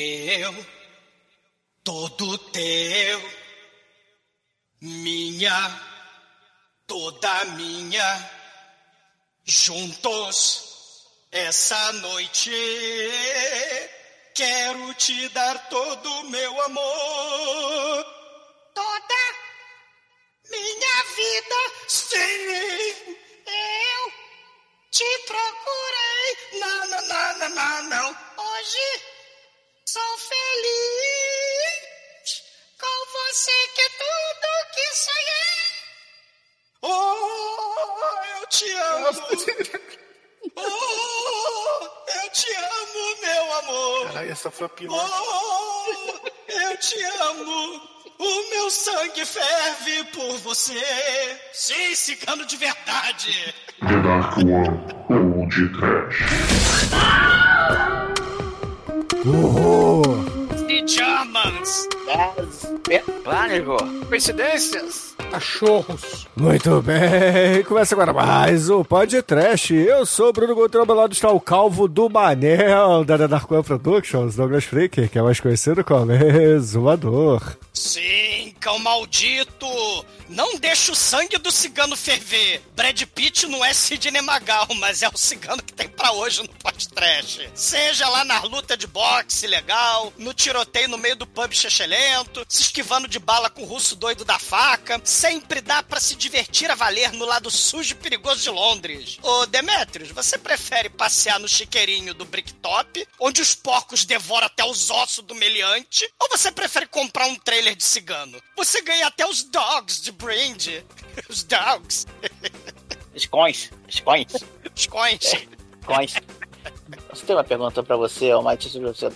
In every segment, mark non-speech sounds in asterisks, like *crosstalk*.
teu, todo teu, minha, toda minha, juntos essa noite. Quero te dar todo o meu amor, toda minha vida, sim, eu te procurei, não, não, não, não, não, não. Hoje feliz com você que é tudo que sonhei. Oh, eu te amo. Oh, eu te amo, meu amor. Caralho, essa foi a pior. Oh, eu te amo. O meu sangue ferve por você. Sim, cigano de verdade. The Dark One ou de Trash. Ого! Сейчас Pijamas. Pânico. Coincidências. Cachorros. Muito bem, começa agora mais o Podcast. Eu sou o Bruno meu lado está o calvo do Manel, da Dark One Productions, Douglas Freaker, que é mais conhecido como Exumador. Sim, cão maldito. Não deixa o sangue do cigano ferver. Brad Pitt não é Sidney Magal, mas é o cigano que tem pra hoje no podcast. Seja lá na luta de boxe legal, no tiroteio no meio do pub chechelento, se esquivando de bala com o russo doido da faca, sempre dá pra se divertir a valer no lado sujo e perigoso de Londres. Ô Demetrius, você prefere passear no chiqueirinho do Bricktop, onde os porcos devoram até os ossos do meliante, ou você prefere comprar um trailer de cigano? Você ganha até os dogs de brinde. Os dogs. Os coins. Os coins. Os coins. Coins. Você tem uma pergunta pra você, Almighty, sobre você,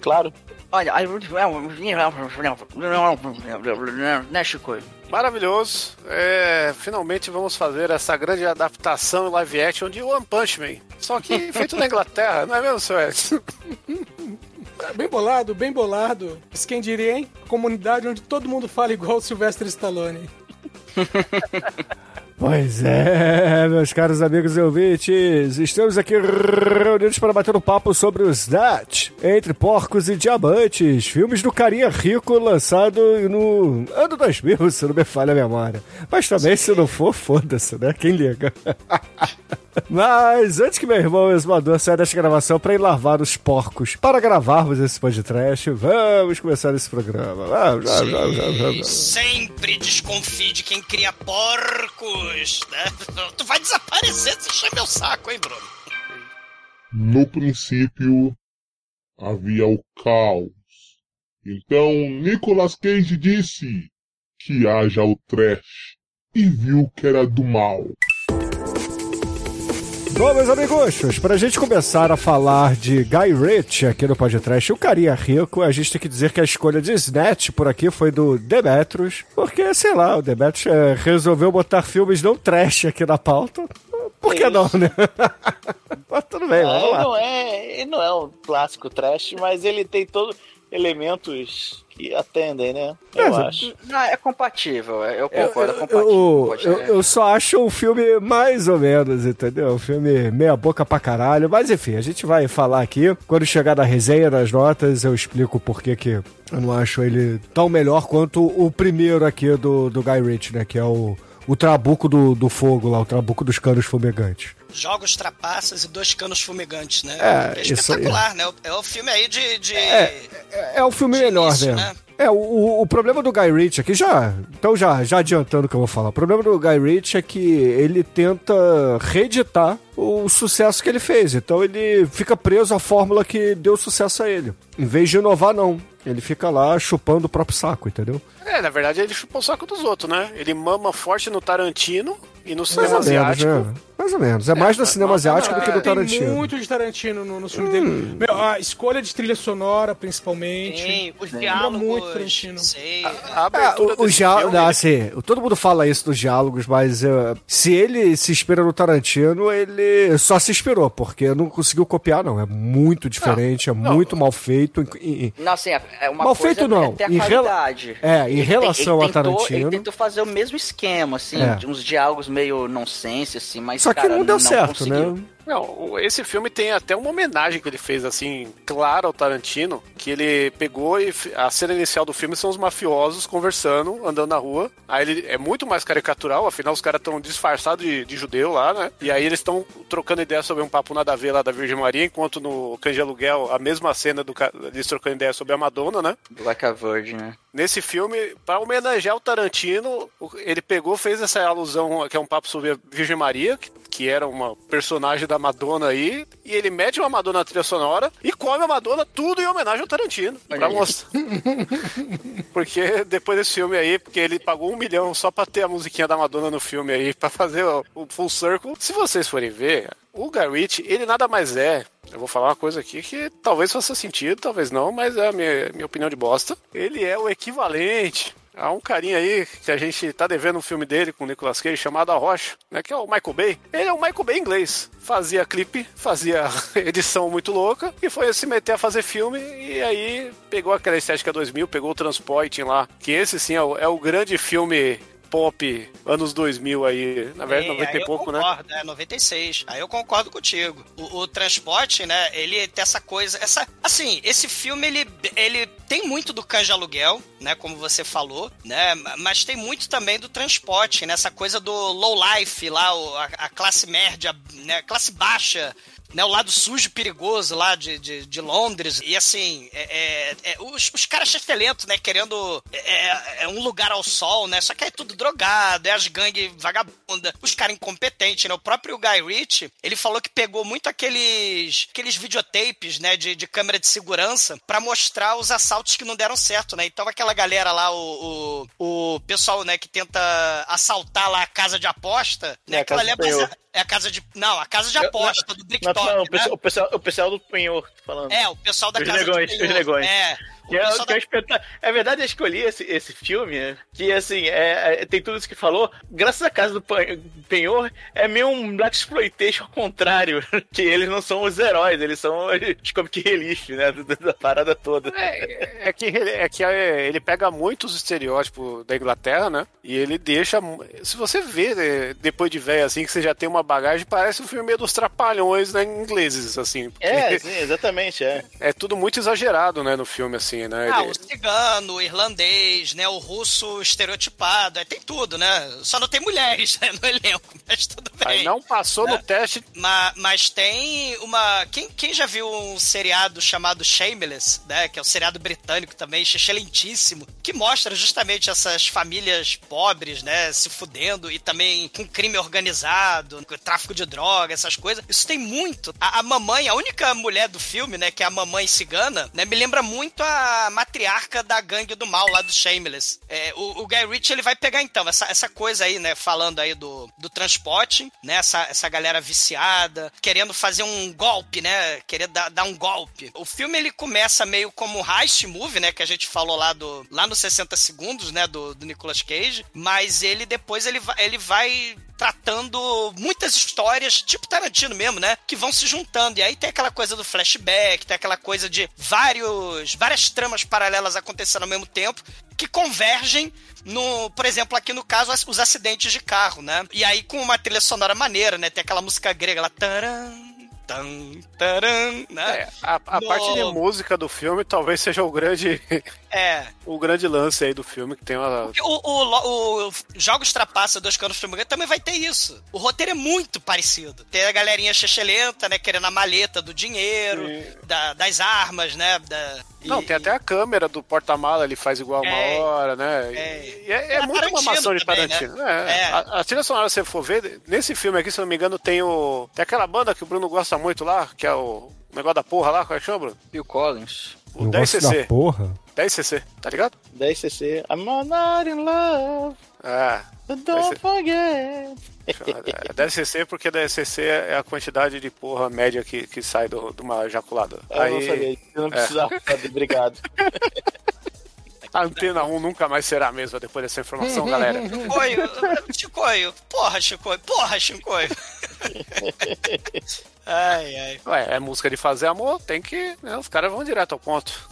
claro? Olha, né, Chico? Maravilhoso. É, finalmente vamos fazer essa grande adaptação em live action de One Punch Man. Só que feito na Inglaterra, não é mesmo, seu Edson? Bem bolado, bem bolado. Mas quem diria, hein? Comunidade onde todo mundo fala igual o Sylvester Stallone. Pois é, meus caros amigos e ouvintes, estamos aqui reunidos para bater um papo sobre os Snatch, Entre Porcos e Diamantes, filmes do carinha rico lançado no ano 2000, se não me falha a memória. Mas também, se não for, foda-se, né? Quem liga? *laughs* Mas antes que meu irmão exumador saia desta gravação para ir lavar os porcos para gravarmos esse podcast, vamos começar esse programa. Vamos, vamos, vamos, vamos, vamos. Sempre desconfie de quem cria porcos, né? *laughs* Tu vai desaparecer se encher meu saco, hein, Bruno? No princípio, havia o caos. Então Nicolas Cage disse que haja o trash e viu que era do mal. Bom, meus amigos, pra gente começar a falar de Guy Ritchie aqui no podcast, o carinha rico, a gente tem que dizer que a escolha de Snatch por aqui foi do Demetrius, porque, sei lá, o Demetrius é, resolveu botar filmes não trash aqui na pauta. Por que não, né? *laughs* Mas tudo bem, Ah, vamos ele, lá. não é, ele não é um clássico trash, mas ele tem todos elementos que atendem, né? Eu É, acho. Não, é compatível, eu Eu, concordo, é eu, compatível. eu, eu, eu só acho um filme mais ou menos, entendeu? Um filme meia boca pra caralho. Mas enfim, a gente vai falar aqui. Quando chegar na resenha, nas notas, eu explico por que que eu não acho ele tão melhor quanto o primeiro aqui do, do Guy Ritchie, né? Que é o, o Trabuco do, do Fogo lá, o Trabuco dos Canos Fumegantes. Jogos trapaças e dois canos fumegantes, né? É, é espetacular, né? É o filme aí de. de... É, é o filme De melhor, início, né? né? É, o, o, problema do Guy Ritchie aqui, já, então já, já adiantando o que eu vou falar, o problema do Guy Ritchie é que ele tenta reeditar o sucesso que ele fez, então ele fica preso à fórmula que deu sucesso a ele, em vez de inovar não, ele fica lá chupando o próprio saco, entendeu? É, na verdade ele chupou o saco dos outros, né? Ele mama forte no Tarantino e no Mais cinema ou menos, asiático. né? Mais ou menos, é mais no cinema asiático do que do Tem Tarantino. muito de Tarantino no, no filme dele. Meu, a escolha de trilha sonora, principalmente. Sim, os diálogos. muito Tarantino. Sei. A É, abertura o, o não, assim, todo mundo fala isso dos diálogos, mas eh, se ele se inspira no Tarantino, ele só se inspirou, porque não conseguiu copiar, não. É muito diferente, é muito mal feito. e- Não, assim, é é uma Mal coisa feito, não. é a Em rela- qualidade. É, em Ele relação a tentou- Tarantino- Ele tentou fazer o mesmo esquema, assim, É. de uns diálogos meio nonsense, assim, mas, Só que cara, não deu certo, conseguiu. né? Não, esse filme tem até uma homenagem que ele fez, assim, clara ao Tarantino, que ele pegou e a cena inicial do filme são os mafiosos conversando, andando na rua. Aí ele é muito mais caricatural, afinal os caras estão disfarçados de, de judeu lá, né? E aí eles estão trocando ideia sobre um papo nada a ver lá da Virgem Maria, enquanto no Cães de Aluguel, a mesma cena do eles trocando ideia sobre a Madonna, né? Like a Virgin, né? Nesse filme, para homenagear o Tarantino, ele pegou, fez essa alusão, que é um papo sobre a Virgem Maria, que, que era uma personagem da Madonna aí, e ele mete uma Madonna na trilha sonora e come a Madonna tudo em homenagem ao Tarantino. Olha Pra aí. mostrar. *laughs* porque depois desse filme aí, porque ele pagou um milhão só pra ter a musiquinha da Madonna no filme aí, pra fazer o, o full circle. Se vocês forem ver, o Ritchie, ele nada mais é. Eu vou falar uma coisa aqui que talvez faça sentido, talvez não, mas é a minha, minha opinião de bosta. Ele é o equivalente a um carinha aí que a gente tá devendo um filme dele com o Nicolas Cage chamado A Rocha, né? Que é o Michael Bay. Ele é o Michael Bay inglês. Fazia clipe, fazia *laughs* edição muito louca e foi se meter a fazer filme e aí pegou aquela estética 2000, pegou o Transporting lá, que esse sim é o, é o grande filme pop anos 2000 aí, na verdade, É, 90 aí e pouco, eu né? concordo, É, 96. Aí eu concordo contigo. O, o transporte, né, ele tem essa coisa, essa, assim, esse filme ele, ele tem muito do canja aluguel, né, como você falou, né, mas tem muito também do transporte, né, essa coisa do low life lá, a, a classe média, né, classe baixa, né, o lado sujo perigoso lá de, de, de Londres. E assim, é, é- é, os, os caras chefelentos, né? Querendo é, é um lugar ao sol, né? Só que é tudo drogado, é as gangues vagabunda, os caras incompetentes, né? O próprio Guy Ritchie, ele falou que pegou muito aqueles, aqueles videotapes, né? De, de câmera de segurança pra mostrar os assaltos que não deram certo, né? Então aquela galera lá, o, o, o pessoal, né? Que tenta assaltar lá a casa de aposta, né? É, Aquela ali é baseada- é a casa de. Não, a casa de Eu- aposta do Não, Bricktop. não, o, né? pessoal, o, pessoal, o pessoal do penhor, falando. É, o pessoal da Os casa negões, de os penhor. negões. É. Que é, que é, é verdade, eu escolhi esse, esse filme, né? que assim, é, é- tem tudo isso que falou. Graças à casa do Penhor, é meio um Black Exploitation ao contrário. *laughs* Que eles não são os heróis, eles são os comic relief, né? Da, da parada toda. É, é que, ele, é que é, ele pega muitos estereótipos da Inglaterra, né? E ele deixa. Se você vê é, depois de velho assim, que você já tem uma bagagem, parece um filme meio dos trapalhões né, ingleses, assim. É, sim, exatamente, é. *laughs* é tudo muito exagerado, né, no filme, assim, né? Ah, Ele- o cigano, o irlandês, né? O russo estereotipado, é, tem tudo, né? Só não tem mulheres *laughs* né, no elenco, mas tudo bem. Aí não passou no Né? teste. Ma- Mas, tem uma. Quem, quem já viu um seriado chamado Shameless, né? Que é um seriado britânico também, excelentíssimo, que mostra justamente essas famílias pobres, né? Se fudendo e também com crime organizado, tráfico de droga, essas coisas. Isso tem muito. A, a mamãe, a única mulher do filme, né? Que é a mamãe cigana, né? Me lembra muito a matriarca da gangue do mal lá do Shameless. É, o, o Guy Ritchie, ele vai pegar então essa, essa coisa aí, né? Falando aí do, do transporte, né? Essa, essa galera viciada, querendo fazer um golpe, né? Querer dar, dar um golpe. O filme, ele começa meio como um heist movie, né? Que a gente falou lá, do, lá nos 60 segundos, né? Do, do Nicolas Cage. Mas ele, depois, ele ele vai tratando muitas histórias, tipo Tarantino mesmo, né? Que vão se juntando. E aí tem aquela coisa do flashback, tem aquela coisa de vários, várias tramas paralelas acontecendo ao mesmo tempo que convergem no, por exemplo, aqui no caso, as- os acidentes de carro, né? E aí com uma trilha sonora maneira, né? Tem aquela música grega lá. Taran, tan, taran, né? É, a, a No- parte de música do filme talvez seja o grande, É. o grande lance aí do filme, que tem uma. O, o, o, o Jogos Trapaça dos Canos Filme também vai ter isso. O roteiro é muito parecido. Tem a galerinha chechelenta, né? Querendo a maleta do dinheiro, da- das armas, né? Da, Não, e- tem até a câmera do porta-mala, ele faz igual uma É, hora, né? é. E é, é É muito uma maçã de também, Tarantino. né? É. É. A, a trilha sonora, se você for ver, nesse filme aqui, se eu não me engano, tem o. Tem aquela banda que o Bruno gosta muito lá, que é o. o negócio da porra lá, qual é que chama, Bruno? Phil Collins. O Negócio da 10cc. porra. 10cc, tá ligado? 10cc. I'm not in love, É. but don't 10cc. forget. É 10cc porque 10cc é a quantidade de porra média que, que sai do- de uma ejaculada. Eu não sabia, eu não é. precisava *laughs* saber, obrigado. A antena 1 nunca mais será a mesma depois dessa informação, galera. Chicoio, Chicoio, porra, Chicoio, porra, Chicoio. *laughs* ai, ai. Ué, é música de fazer amor, tem que. né, os caras vão direto ao ponto.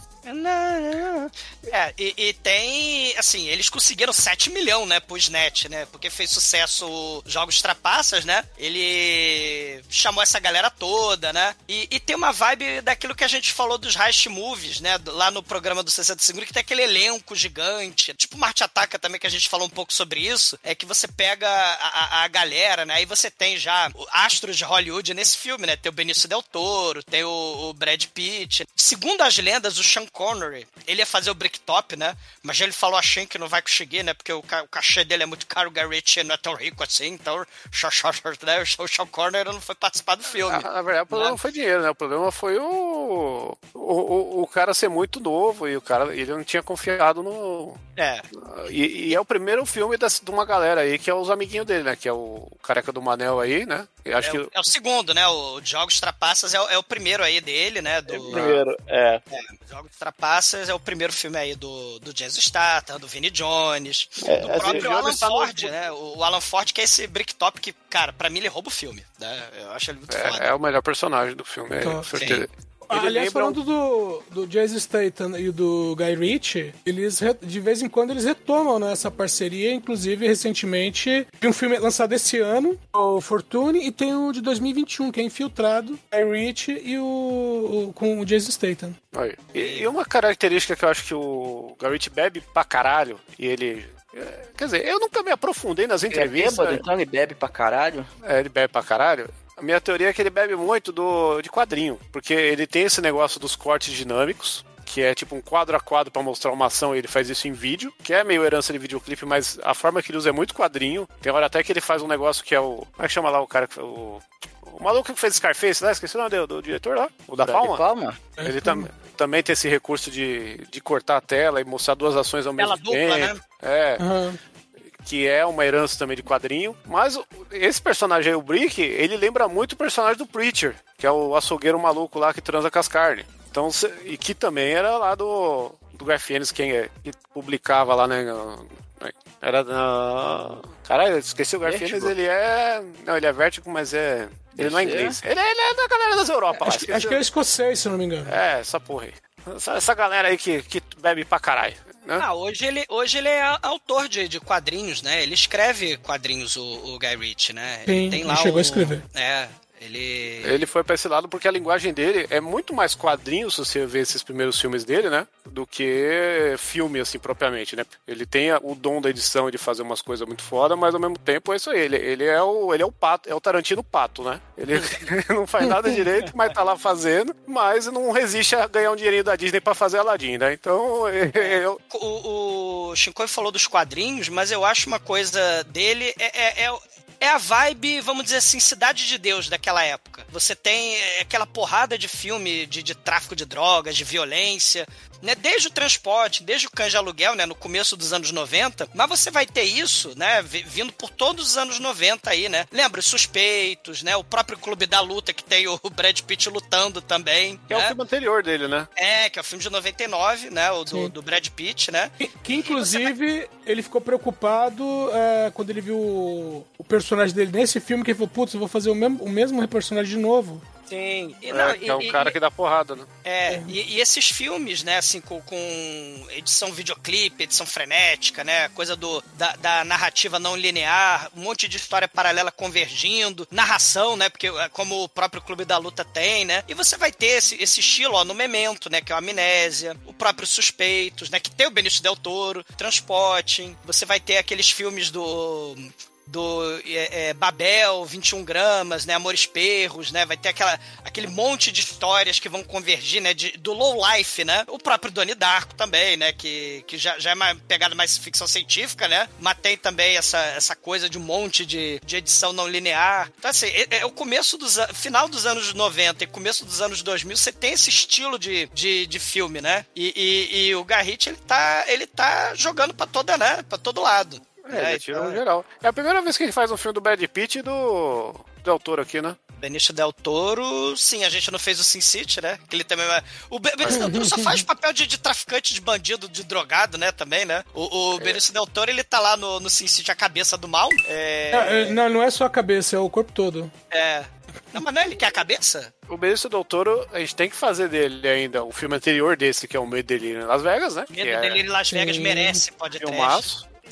É, e, e tem, assim, eles conseguiram 7 milhões, né, pro SNET, né? Porque fez sucesso Jogos Trapaças, né? Ele chamou essa galera toda, né? E, e tem uma vibe daquilo que a gente falou dos Heist Movies, né? Lá no programa do 60 Segundos, que tem aquele elenco gigante. Tipo Marte Ataca também, que a gente falou um pouco sobre isso. É que você pega a, a- a galera, né? Aí você tem já astros de Hollywood nesse filme, né? Tem o Benício Del Toro, tem o, o Brad Pitt. Segundo as lendas, o Sean Connery, ele ia fazer o Bricktop, né? Mas ele falou a Sean que não vai conseguir, né? Porque o, ca- o cachê dele é muito caro, o Ritchie não é tão rico assim, então né, o Sean Connery não foi participar do filme. Na, na verdade, o problema não foi dinheiro, né? O problema foi o, o, o, o cara ser muito novo e o cara ele não tinha confiado no. É, E, e é o primeiro filme das- de uma galera aí que é os amiguinhos dele, né? Que é o careca do Manel aí, né? Eu acho é, que. o, é o segundo, né? O Jogos Trapaças é, o- é o primeiro aí dele, né? Do, Primeiro, é. Jogos Trapaças é o primeiro filme aí do, do Jason Statham, do Vinnie Jones, É, do assim, próprio Alan tá no- Ford, né? O, o Alan Ford que é esse Bricktop que, cara, pra mim ele rouba o filme, né? Eu acho ele muito foda. É, é o melhor personagem do filme, é, com certeza. Ele Aliás, lembra falando do, do Jason Statham e do Guy Ritchie, eles re- de vez em quando eles retomam né, essa parceria. Inclusive, recentemente, tem um filme lançado esse ano, o Fortune, e tem o de 2021, que é Infiltrado, Guy Ritchie e o, o- com o Jason Statham. Aí. E, e uma característica que eu acho que o Garrett bebe pra caralho, e ele. é, Quer dizer, eu nunca me aprofundei nas Ele é entrevistas. bêbado, então ele bebe pra caralho. É, ele bebe pra caralho. A minha teoria é que ele bebe muito do, de quadrinho, porque ele tem esse negócio dos cortes dinâmicos, que é tipo um quadro a quadro pra mostrar uma ação e ele faz isso em vídeo, que é meio herança de videoclipe, mas a forma que ele usa é muito quadrinho. Tem hora até que ele faz um negócio que é o. Como é que chama lá o cara? que- O, o maluco que fez Scarface lá, esqueci o nome do, do diretor lá, o da Palma. Palma? Ele tam, também tem esse recurso de, de cortar a tela e mostrar duas ações ao Tela mesmo dupla, tempo. né? É Aham. Que é uma herança também de quadrinho. Mas esse personagem aí, o Brick, ele lembra muito o personagem do Preacher, que é o açougueiro maluco lá que transa com as carnes. Então, e que também era lá do, do Garfienes, quem é, que publicava lá, né? no- Era na. Caralho, eu esqueci o Garfienes, ele é. Não, ele é vértigo, mas é. Ele não é ser. inglês. Ele, ele é da galera das Europa lá. Acho, que- acho que é escocês, se não me engano. É, essa porra aí. Essa, essa galera aí que, que bebe pra caralho. Né? Ah, hoje ele, hoje ele é autor de, de quadrinhos, né? Ele escreve quadrinhos, o, o Guy Ritchie, né? Sim, ele tem ele lá chegou o- a escrever. É, ele... Ele foi pra esse lado porque a linguagem dele é muito mais quadrinho, se você vê esses primeiros filmes dele, né? Do que filme, assim, propriamente, né? Ele tem o dom da edição de fazer umas coisas muito foda, mas ao mesmo tempo é isso aí. Ele, ele é o ele é o pato, é o Tarantino pato, né? Ele, *laughs* não faz nada direito, mas tá lá fazendo, mas não resiste a ganhar um dinheirinho da Disney pra fazer Aladdin, né? Então, *laughs* eu, O, o Shinkoi falou dos quadrinhos, mas eu acho uma coisa dele é, é, é, é a vibe, vamos dizer assim, Cidade de Deus daquela época. Você tem é, aquela porrada de filme de, de tráfico de drogas, de violência, né? Desde o transporte, desde o cães de aluguel, né? No começo dos anos 90. Mas você vai ter isso, né? vi- Vindo por todos os anos 90 aí, né? Lembra? Os Suspeitos, né? O próprio Clube da Luta, que tem o *laughs* Brad Pitt lutando também. que é o né? filme anterior dele, né? É, que é o filme de 99, né? O do, do Brad Pitt, né? Que, que, inclusive, ele ficou preocupado é, quando ele viu o, o personagem dele nesse filme, que ele falou, putz, eu vou fazer o mesmo, o mesmo personagem de novo. Sim. E, É, não, que e- é um e- cara que dá porrada, né? É, e, e esses filmes, né, assim, com, com edição videoclipe, edição frenética, né, coisa do, da, da narrativa não linear, um monte de história paralela convergindo, narração, né, porque é, como o próprio Clube da Luta tem, né, e você vai ter esse, esse estilo, ó, no Memento, né, que é o Amnésia, o próprio Suspeitos, né, que tem o Benício Del Toro, Transporting, você vai ter aqueles filmes do do é, é, Babel, 21 gramas, né, Amores Perros, né, vai ter aquela, aquele monte de histórias que vão convergir, né, de, do low life, né, o próprio Donnie Darko também, né, que, que já, já é uma pegada mais ficção científica, né, mas tem também essa, essa coisa de um monte de, de edição não linear. Então, assim, é, é o começo dos, final dos anos 90 e começo dos anos 2000, você tem esse estilo de, de, de filme, né, e, e, e o Garrett, ele tá, ele tá jogando pra toda, né, pra todo lado. É, ele tira então- um geral. É a primeira vez que ele faz um filme do Brad Pitt e do Del Toro aqui, né? Benício Del Toro, sim, a gente não fez o Sin City, né? Que ele também é... O Be- Benício Del Toro só faz papel de, de traficante, de bandido, de drogado, né? Também, né? O, o Benício Del Toro, ele tá lá no, no Sin City, a cabeça do mal. É... É, é, Não, não é só a cabeça, é o corpo todo. é... Não, mas não é ele que é a cabeça? O Benício Del Toro, a gente tem que fazer dele ainda o filme anterior desse, que é o Medo dele em Las Vegas, né? Medo que é dele em Las Vegas Sim. merece, pode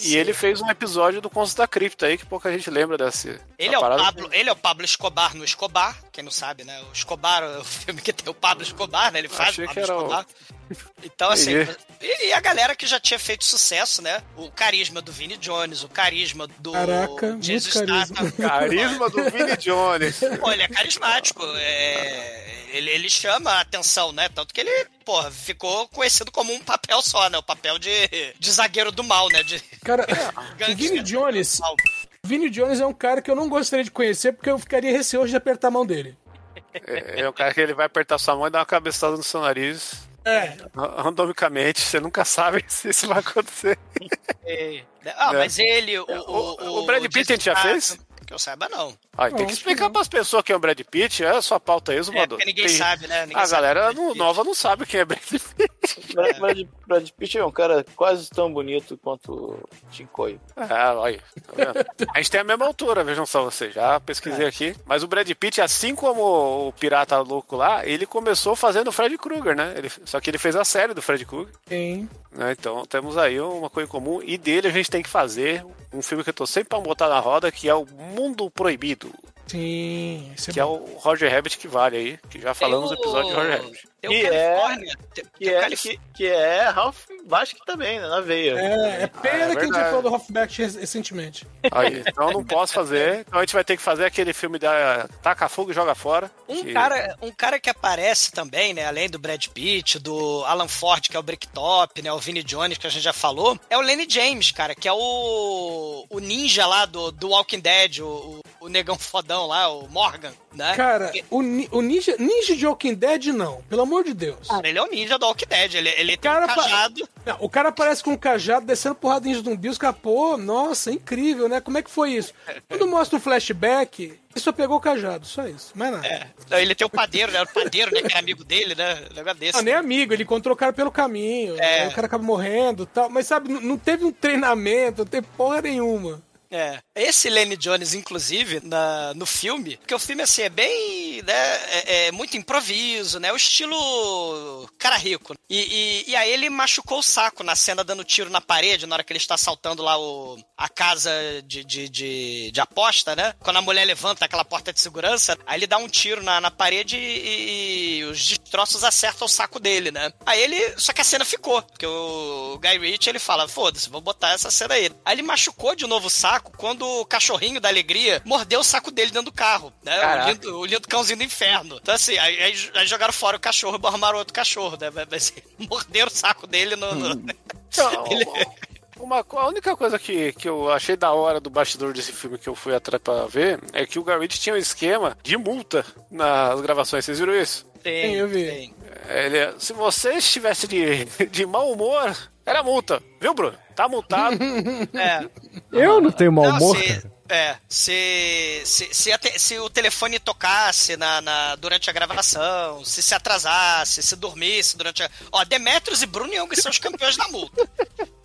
E ele fez um episódio do Contos da Cripta aí, que pouca gente lembra desse. Ele é, o. Pablo, ele é o Pablo Escobar no Escobar, quem não sabe, né? O Escobar é o filme que tem o Pablo Escobar, né? Ele faz Achei o que Pablo era o- Escobar. Então, assim, e, e a galera que já tinha feito sucesso, né? O carisma do Vini Jones, o carisma do Caraca, muito Jesus carisma. Statham. *laughs* Carisma do Vini Jones. *laughs* Pô, ele é carismático. é, Ele, ele chama a atenção, né? Tanto que ele, porra, ficou conhecido como um papel só, né? O papel de, de zagueiro do mal, né? De Cara, gangster *laughs* o Vini Jones, do mal. o Vini Jones é um cara que eu não gostaria de conhecer porque eu ficaria receoso de apertar a mão dele. É, é o cara que ele vai apertar sua mão e dar uma cabeçada no seu nariz. É, Randomicamente, você nunca sabe *laughs* se isso vai acontecer. Ah, Né? mas ele, o, O- o Brad Pitt a gente já fez? Que eu saiba, não. Tem que explicar não. pras pessoas quem é o Brad Pitt. É a sua pauta aí, É, Zumador. porque ninguém Tem- sabe, né? Ninguém A sabe galera Pitt. nova não sabe quem é Brad Pitt. *laughs* Brad, Brad, Brad Pitt é um cara quase tão bonito quanto o Tim Coy. É, olha. tá vendo? A gente tem a mesma altura, vejam só vocês. Já pesquisei aqui. Mas o Brad Pitt, assim como o Pirata Louco lá, ele começou fazendo o Fred Krueger, né? Ele- só que ele fez a série do Fred Krueger. tem. né? Então temos aí uma coisa em comum. E dele a gente tem que fazer um filme que eu tô sempre pra botar na roda, que é o Mundo Proibido. Sim, esse é Que é bom. o Roger Rabbit que vale aí. Que já falamos no o- episódio de Roger Rabbit. Tem o Que é- Califórnia. Tem, Que tem o é, Calif- que, que é Ralph Basque também, né? Na veia. É, é pena Ah, é que a gente falou do Hoffback recentemente. Aí, então não posso fazer. Então a gente vai ter que fazer aquele filme da Taca Fogo e Joga Fora. Um que- cara, um cara que aparece também, né? Além do Brad Pitt, do Alan Ford, que é o Bricktop, né? O Vinnie Jones, que a gente já falou, é o Lenny James, cara, que é o, o ninja lá do, do Walking Dead, o, o, o negão fodão lá, o Morgan, né? Cara, o, ni- o ninja, ninja de Walking Dead não, pelo amor de Deus. Cara, ele é o ninja do Walking Dead, ele, ele tem Cara, um pa- cajado. Não, o cara aparece com um cajado descendo porrada em zumbi, os caras, pô, nossa, incrível, né? Como é que foi isso? Quando mostra o flashback, ele só pegou o cajado, só isso, mais nada. É, Não, ele tem o padeiro, né? O padeiro, né? Que era amigo dele, né? Um negócio desse. Ah, nem amigo, ele encontrou o cara pelo caminho, É. o cara acaba morrendo e tal, mas sabe, não, não teve um treinamento, não teve porra nenhuma. É. Esse Lenny Jones, inclusive, na, no filme, porque o filme, assim, é bem, né, é, é muito improviso, né, o estilo cara rico. E, e, e aí ele machucou o saco na cena dando tiro na parede, na hora que ele está assaltando lá o, a casa de, de, de, de aposta, né, quando a mulher levanta aquela porta de segurança, aí ele dá um tiro na, na parede e, e os destroços acertam o saco dele, né. Aí ele, só que a cena ficou, porque o Guy Ritchie, ele fala, foda-se, vou botar essa cena aí. Aí ele machucou de novo o saco quando o cachorrinho da alegria mordeu o saco dele dentro do carro, né? O lindo, o lindo cãozinho do inferno. Então assim, aí, aí- aí jogaram fora o cachorro e arrumaram outro cachorro, né? Mas, mas *laughs* morderam o saco dele no... no- *laughs* Então, uma, a única coisa que, que eu achei da hora do bastidor desse filme que eu fui atrás pra ver é que o Garrett tinha um esquema de multa nas gravações. Vocês viram isso? Tem, eu vi. tem. Ele, se você estivesse de, *laughs* de mau humor, era multa. Viu, Bruno? Tá multado. *laughs* É. Eu não tenho mau Não, humor, se- cara. É, se, se, se, te- se o telefone tocasse na, na- durante a gravação, se se atrasasse, se dormisse durante a. Ó, Demetrios e Bruno Young são os campeões da multa.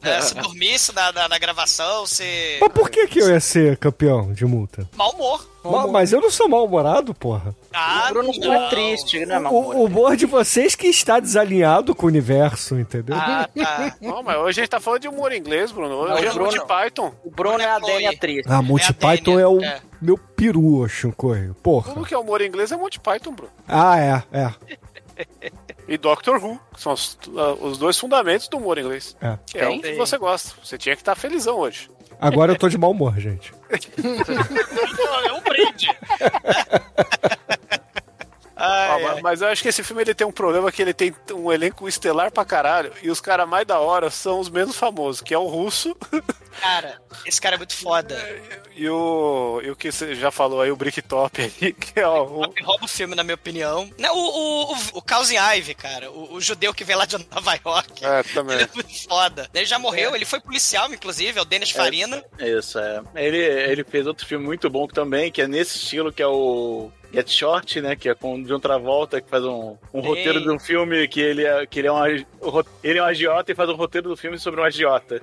né? Se dormisse na, na, na gravação, se. Mas por que, que eu ia ser campeão de multa? Mau humor. Ma- Mas eu não sou mal-humorado, porra. Ah, o Bruno não. é triste, né, O, o humor de vocês que está desalinhado com o universo, entendeu? Ah, tá. Não, mas hoje a gente tá falando de humor inglês, Bruno. Hoje Não, é Monty Python. O Bruno é a Chloe. atriz. Ah, Monty É Python é o é. meu peru, Shinkoio. Porra. Tudo que é humor inglês é Monty Python, Bruno. Ah, é, é. E Doctor Who, que são os, ah, os dois fundamentos do humor inglês. É. Que é o que você gosta. Você tinha que estar felizão hoje. Agora eu tô de mau humor, gente. *laughs* É um brinde. *laughs* Ai. mas eu acho que esse filme ele tem um problema que ele tem um elenco estelar pra caralho. E os caras mais da hora são os menos famosos, que é o russo *laughs* Cara, esse cara é muito foda. e o, e o que você já falou aí, o Bricktop aí, *laughs* que é o, o- Rouba o filme, na minha opinião. Não, o, o, o, o Cousin Ivy, cara. O, o judeu que veio lá de Nova York. É, também. Ele é muito foda. Ele já morreu, ele foi policial, inclusive, é o Dennis Farina. Isso, é. Ele, ele fez outro filme muito bom também, que é nesse estilo, que é o Get Short, né? Que é com o John Travolta, que faz um, um roteiro de um filme que ele é, que ele é um, ele é um agiota e faz um roteiro do filme sobre um agiota.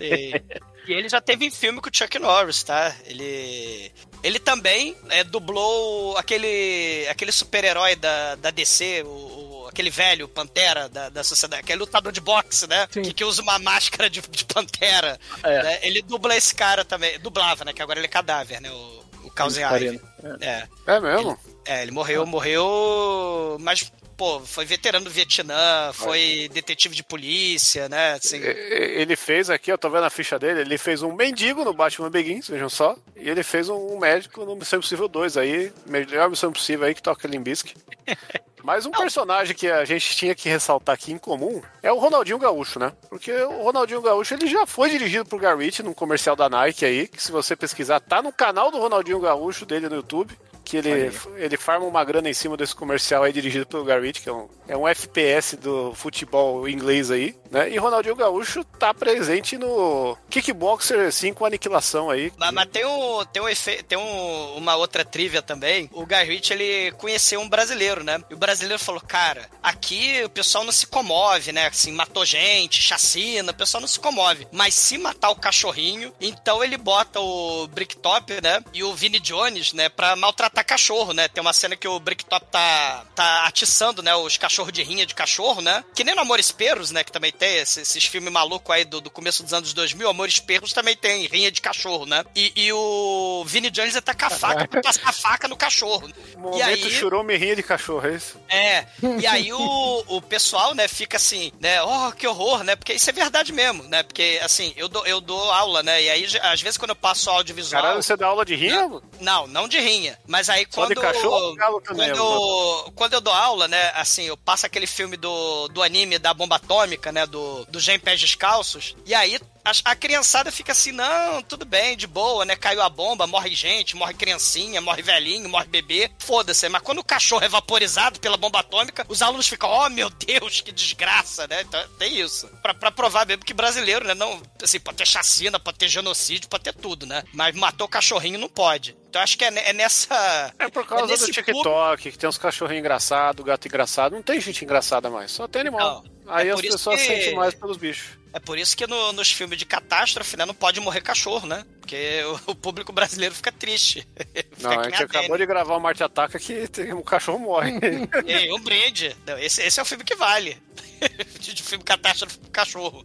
E, *laughs* e ele já teve em filme com o Chuck Norris, tá? Ele. Ele também é, dublou aquele. aquele super-herói da, da DC, o, o- aquele velho Pantera da, da sociedade, aquele lutador de boxe, né? Que, que usa uma máscara de, de pantera. É. né? Ele dubla esse cara também. Dublava, né? Que agora ele é cadáver, né? O, o Cousin Ivy. É. É mesmo? É, ele morreu, morreu, mas, pô, foi veterano do Vietnã, foi detetive de polícia, né? Assim, Ele fez aqui, eu tô vendo a ficha dele, ele fez um mendigo no Batman Begins, vejam só. E ele fez um médico no Missão Impossível 2 aí, melhor Missão Impossível aí que toca Limbisky. *laughs* Mas um personagem que a gente tinha que ressaltar aqui em comum é o Ronaldinho Gaúcho, né? Porque o Ronaldinho Gaúcho ele já foi dirigido por Garrett num comercial da Nike aí, que se você pesquisar, tá no canal do Ronaldinho Gaúcho dele no YouTube. Que ele, ele farma uma grana em cima desse comercial aí dirigido pelo Garrett, que é um, é um FPS do futebol inglês aí, né? E Ronaldinho Gaúcho tá presente no Kickboxer 5 Aniquilação aí. Mas, mas tem, um, tem, um efe, tem um, uma outra trivia também. O Ritchie, ele conheceu um brasileiro, né? E o brasileiro falou, cara, aqui o pessoal não se comove, né? Assim, matou gente, chacina, o pessoal não se comove. Mas se matar o cachorrinho, então ele bota o Bricktop, né? E o Vinnie Jones, né? Pra maltratar cachorro, né? Tem uma cena que o Bricktop tá, tá atiçando, né? Os cachorros de rinha de cachorro, né? Que nem no Amores Perros, né? Que também tem esse- esses filmes malucos aí do, do começo dos anos 2000. Amores Perros também tem rinha de cachorro, né? E, e o Vinnie Jones tá com a faca pra passar a faca no cachorro. E Momento aí... churou me rinha de cachorro, é isso? É, e aí o, o pessoal, né, fica assim, né, oh, que horror, né, porque isso é verdade mesmo, né, porque, assim, eu dou, eu dou aula, né, e aí, às vezes, quando eu passo audiovisual... Caralho, você dá aula de rinha? Não, não de rinha. Mas aí Só quando. cachorro também, quando, eu, quando eu dou aula, né? Assim, eu passo aquele filme do, do anime da bomba atômica, né? Do, do Gen Pés Descalços. E aí. A, a criançada fica assim, não, tudo bem, de boa, né? Caiu a bomba, morre gente, morre criancinha, morre velhinho, morre bebê. Foda-se, mas quando o cachorro é vaporizado pela bomba atômica, os alunos ficam, oh meu Deus, que desgraça, né? Então tem isso. Pra, pra provar mesmo que brasileiro, né? Não, assim, pode ter chacina, pode ter genocídio, pode ter tudo, né? Mas matou o cachorrinho não pode. Então acho que é, é nessa. É por causa nesse do TikTok, que tem uns cachorrinhos engraçados, gato engraçado. Não tem gente engraçada mais, só tem animal. Não, Aí é as pessoas que- sentem mais pelos bichos. É por isso que no- nos filmes de catástrofe, né, não pode morrer cachorro, né? Porque o, o público brasileiro fica triste. *laughs* fica Não, a gente acabou de gravar o Marte Ataca que tem- um cachorro morre. *laughs* Ei, um brinde. Não, esse, esse é o filme que vale. *laughs* de de filme catástrofe pro cachorro.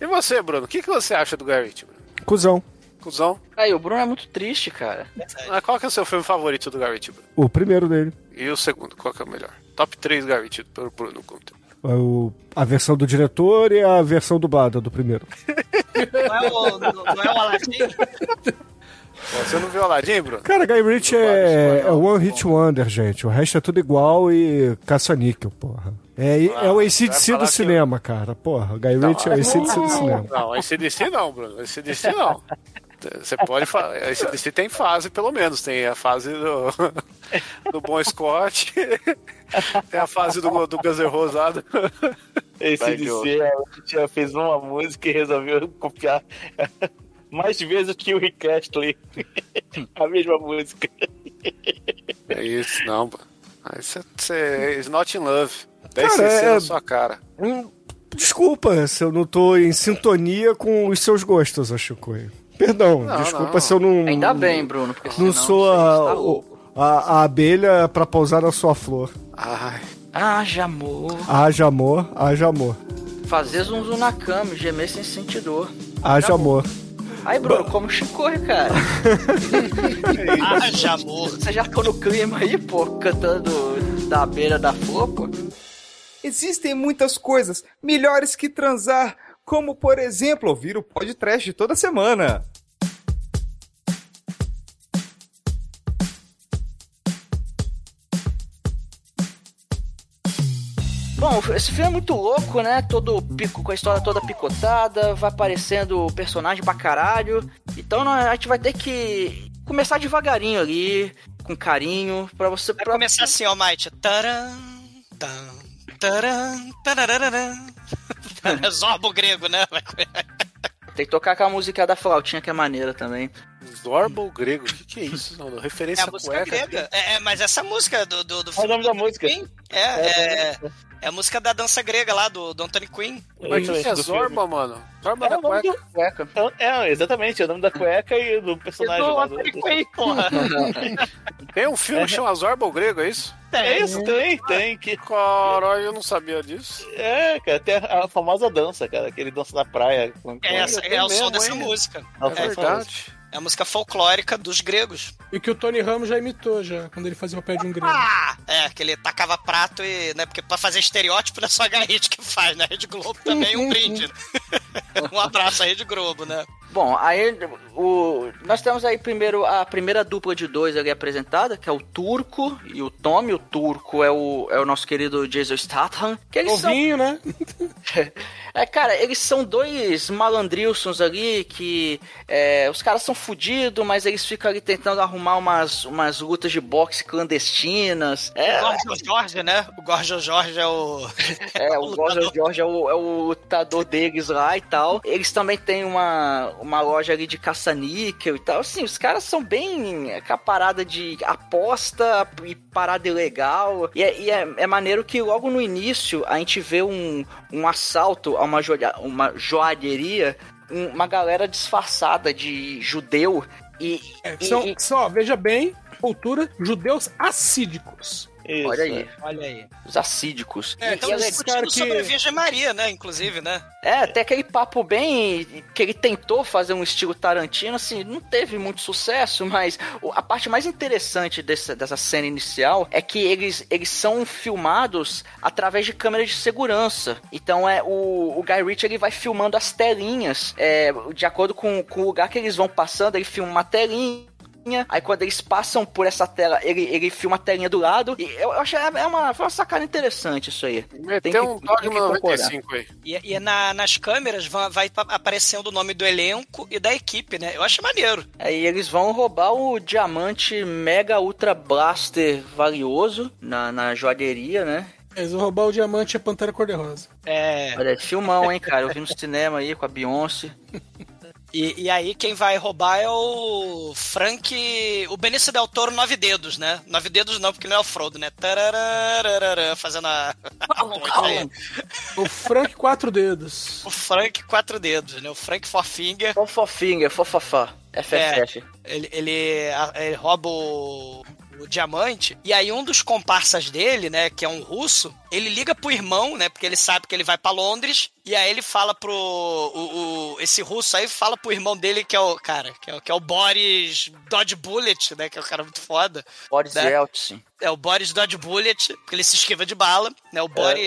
e você, Bruno? O que, que você acha do Garrett, Bruno? Cusão. Cusão? Aí, o Bruno é muito triste, cara. Ah, Qual que é o seu filme favorito do Garrett, Bruno? O primeiro dele. E o segundo, qual que é o melhor? Top 3 Garrett pelo Bruno Conta. É o- a versão do diretor e a versão dublada do primeiro. Não é o, não, não é o Aladdin? Você não viu Aladdin, Bruno? Cara, Guy Ritchie é, é One Hit Wonder, gente. O resto é tudo igual e caça-níquel, porra. É, é o ACDC do cinema, cara. Porra, Guy Ritchie é o ACDC do cinema. Não, esse DC não, Bruno. Esse DC não. Você pode falar. Esse DC tem fase, pelo menos. Tem a fase do, *laughs* do Bom Scott. *laughs* Tem a fase do, do Guns N' Rosado. Esse Vai, DC, gente já fez uma música e resolveu copiar *laughs* mais vezes que o Rick Astley. a mesma música. É isso, não, mano. Aí você- você. Is not in love. 10 Cara, é- na sua cara. Hum, Desculpa se eu não tô em sintonia com os seus gostos, ô Chicoio. Perdão, Não, desculpa não. se eu não. Ainda bem, Bruno, porque senão Não sou a, a, a abelha pra pousar na sua flor. Ai. Haja amor. Haja amor, haja amor. Fazer zum zum na cama, gemer sem sentir dor. Haja amor. Aí, Bruno, como chicorre, cara. *laughs* Haja amor. Você já ficou no clima aí, pô, cantando da beira da flor, pô. Existem muitas coisas melhores que transar, como por exemplo ouvir o podcast toda semana. Bom, esse filme é muito louco, né? Todo pico, com a história toda picotada, vai aparecendo personagem pra caralho. Então a gente vai ter que começar devagarinho ali, com carinho, pra você. Vai Pra... começar assim, ó, Might. Taran, tan, taran. *laughs* É Zorbo grego, né? Vai- Tem que tocar aquela música da flautinha que é maneira também. Zorba grego? O que, que é isso? Não, É referência a à música cueca. grega. É, é, mas essa música do, do, do Qual o nome da música? Queen, é, é, é a música da dança grega lá, do, do Anthony Quinn. Mas o que, que é do Zorba, mano? Zorba É da o nome cueca. do cueca. Então, é, exatamente, é o nome da cueca e do personagem do lá. do- Anthony Quinn, porra. *laughs* Tem um filme que chama Zorba o grego, é isso? É isso, tem, tem. Que, Caralho, eu não sabia disso. é, cara, tem a famosa dança, cara, que ele dança na praia. Com, com- É, essa, tem é o mesmo, som dessa hein? música. É É verdade. É a música folclórica dos gregos. E que o Tony Ramos já imitou já, quando ele fazia o papel de um grego. Ah! É, que ele tacava prato e, né, porque pra fazer estereótipo não é só a Garrett que faz, né? A Rede Globo também é um brinde. *laughs* *laughs* um abraço à Rede Globo, né? Bom, aí o, nós temos aí primeiro a primeira dupla de dois ali apresentada, que é o Turco e o Tommy. O Turco é o, é o nosso querido Jason Statham. Que eles são, Novinho, né? *laughs* é, cara, eles são dois malandrilsons ali que é, os caras são fudidos, mas eles ficam ali tentando arrumar umas, umas lutas de boxe clandestinas. É, Gorgio Jorge, né? O Gorgio Jorge é o. *laughs* É, o Gordon George é o, é o lutador deles lá e tal. Eles também têm uma, uma loja ali de caça-níquel e tal. Assim, os caras são bem com a parada de aposta e parada ilegal. E, é, e é, é maneiro que logo no início a gente vê um, um assalto a uma, joalha, uma joalheria, um- uma galera disfarçada de judeu. E, É, são, e- só, veja bem, cultura judeus assídicos. Isso, olha aí, Olha aí. os assídicos. É, E- Então, e é esses discutindo cara que- sobre a Virgem Maria, né? Inclusive, né? É, até aquele papo bem que ele tentou fazer um estilo Tarantino, assim, não teve muito sucesso, mas a parte mais interessante dessa, dessa cena inicial é que eles, eles são filmados através de câmeras de segurança. Então é o, o Guy Ritchie ele vai filmando as telinhas, é, de acordo com, com o lugar que eles vão passando, ele filma uma telinha. Aí quando eles passam por essa tela, ele, ele filma a telinha do lado. E eu, eu achei é uma, foi uma sacada interessante isso aí. Tem que- Meteu um tem que Dogma concordar. 95 aí. E, e na- nas câmeras vai, vai pa- aparecendo o nome do elenco e da equipe, né? Eu acho maneiro. Aí eles vão roubar o diamante Mega Ultra Blaster valioso na, na joalheria, né? Eles vão roubar o diamante e a pantera cor-de-rosa. É. Olha, filmão, hein, cara? Eu vi no cinema aí com a Beyoncé. E, e aí quem vai roubar é o Frank. O Benício Del Toro Nove Dedos, né? Nove Dedos não, porque ele não é o Frodo, né? Tararararara, fazendo a. *laughs* O Frank Quatro Dedos. o Frank Quatro Dedos, né? O Frank Four Finger. Fofofinga, fofafá. FFF. Ele, ele, a- ele rouba o, o diamante. E aí um dos comparsas dele, né, que é um russo, ele liga pro irmão, né, porque ele sabe que ele vai pra Londres. E aí ele fala pro... O, o- esse russo aí fala pro irmão dele, que é o... Cara, que é, o- que é o Boris Dodge Bullet, né, que é o cara muito foda. Boris né? Yeltsin. É o Boris Dodge Bullet, porque ele se esquiva de bala, né, o Boris...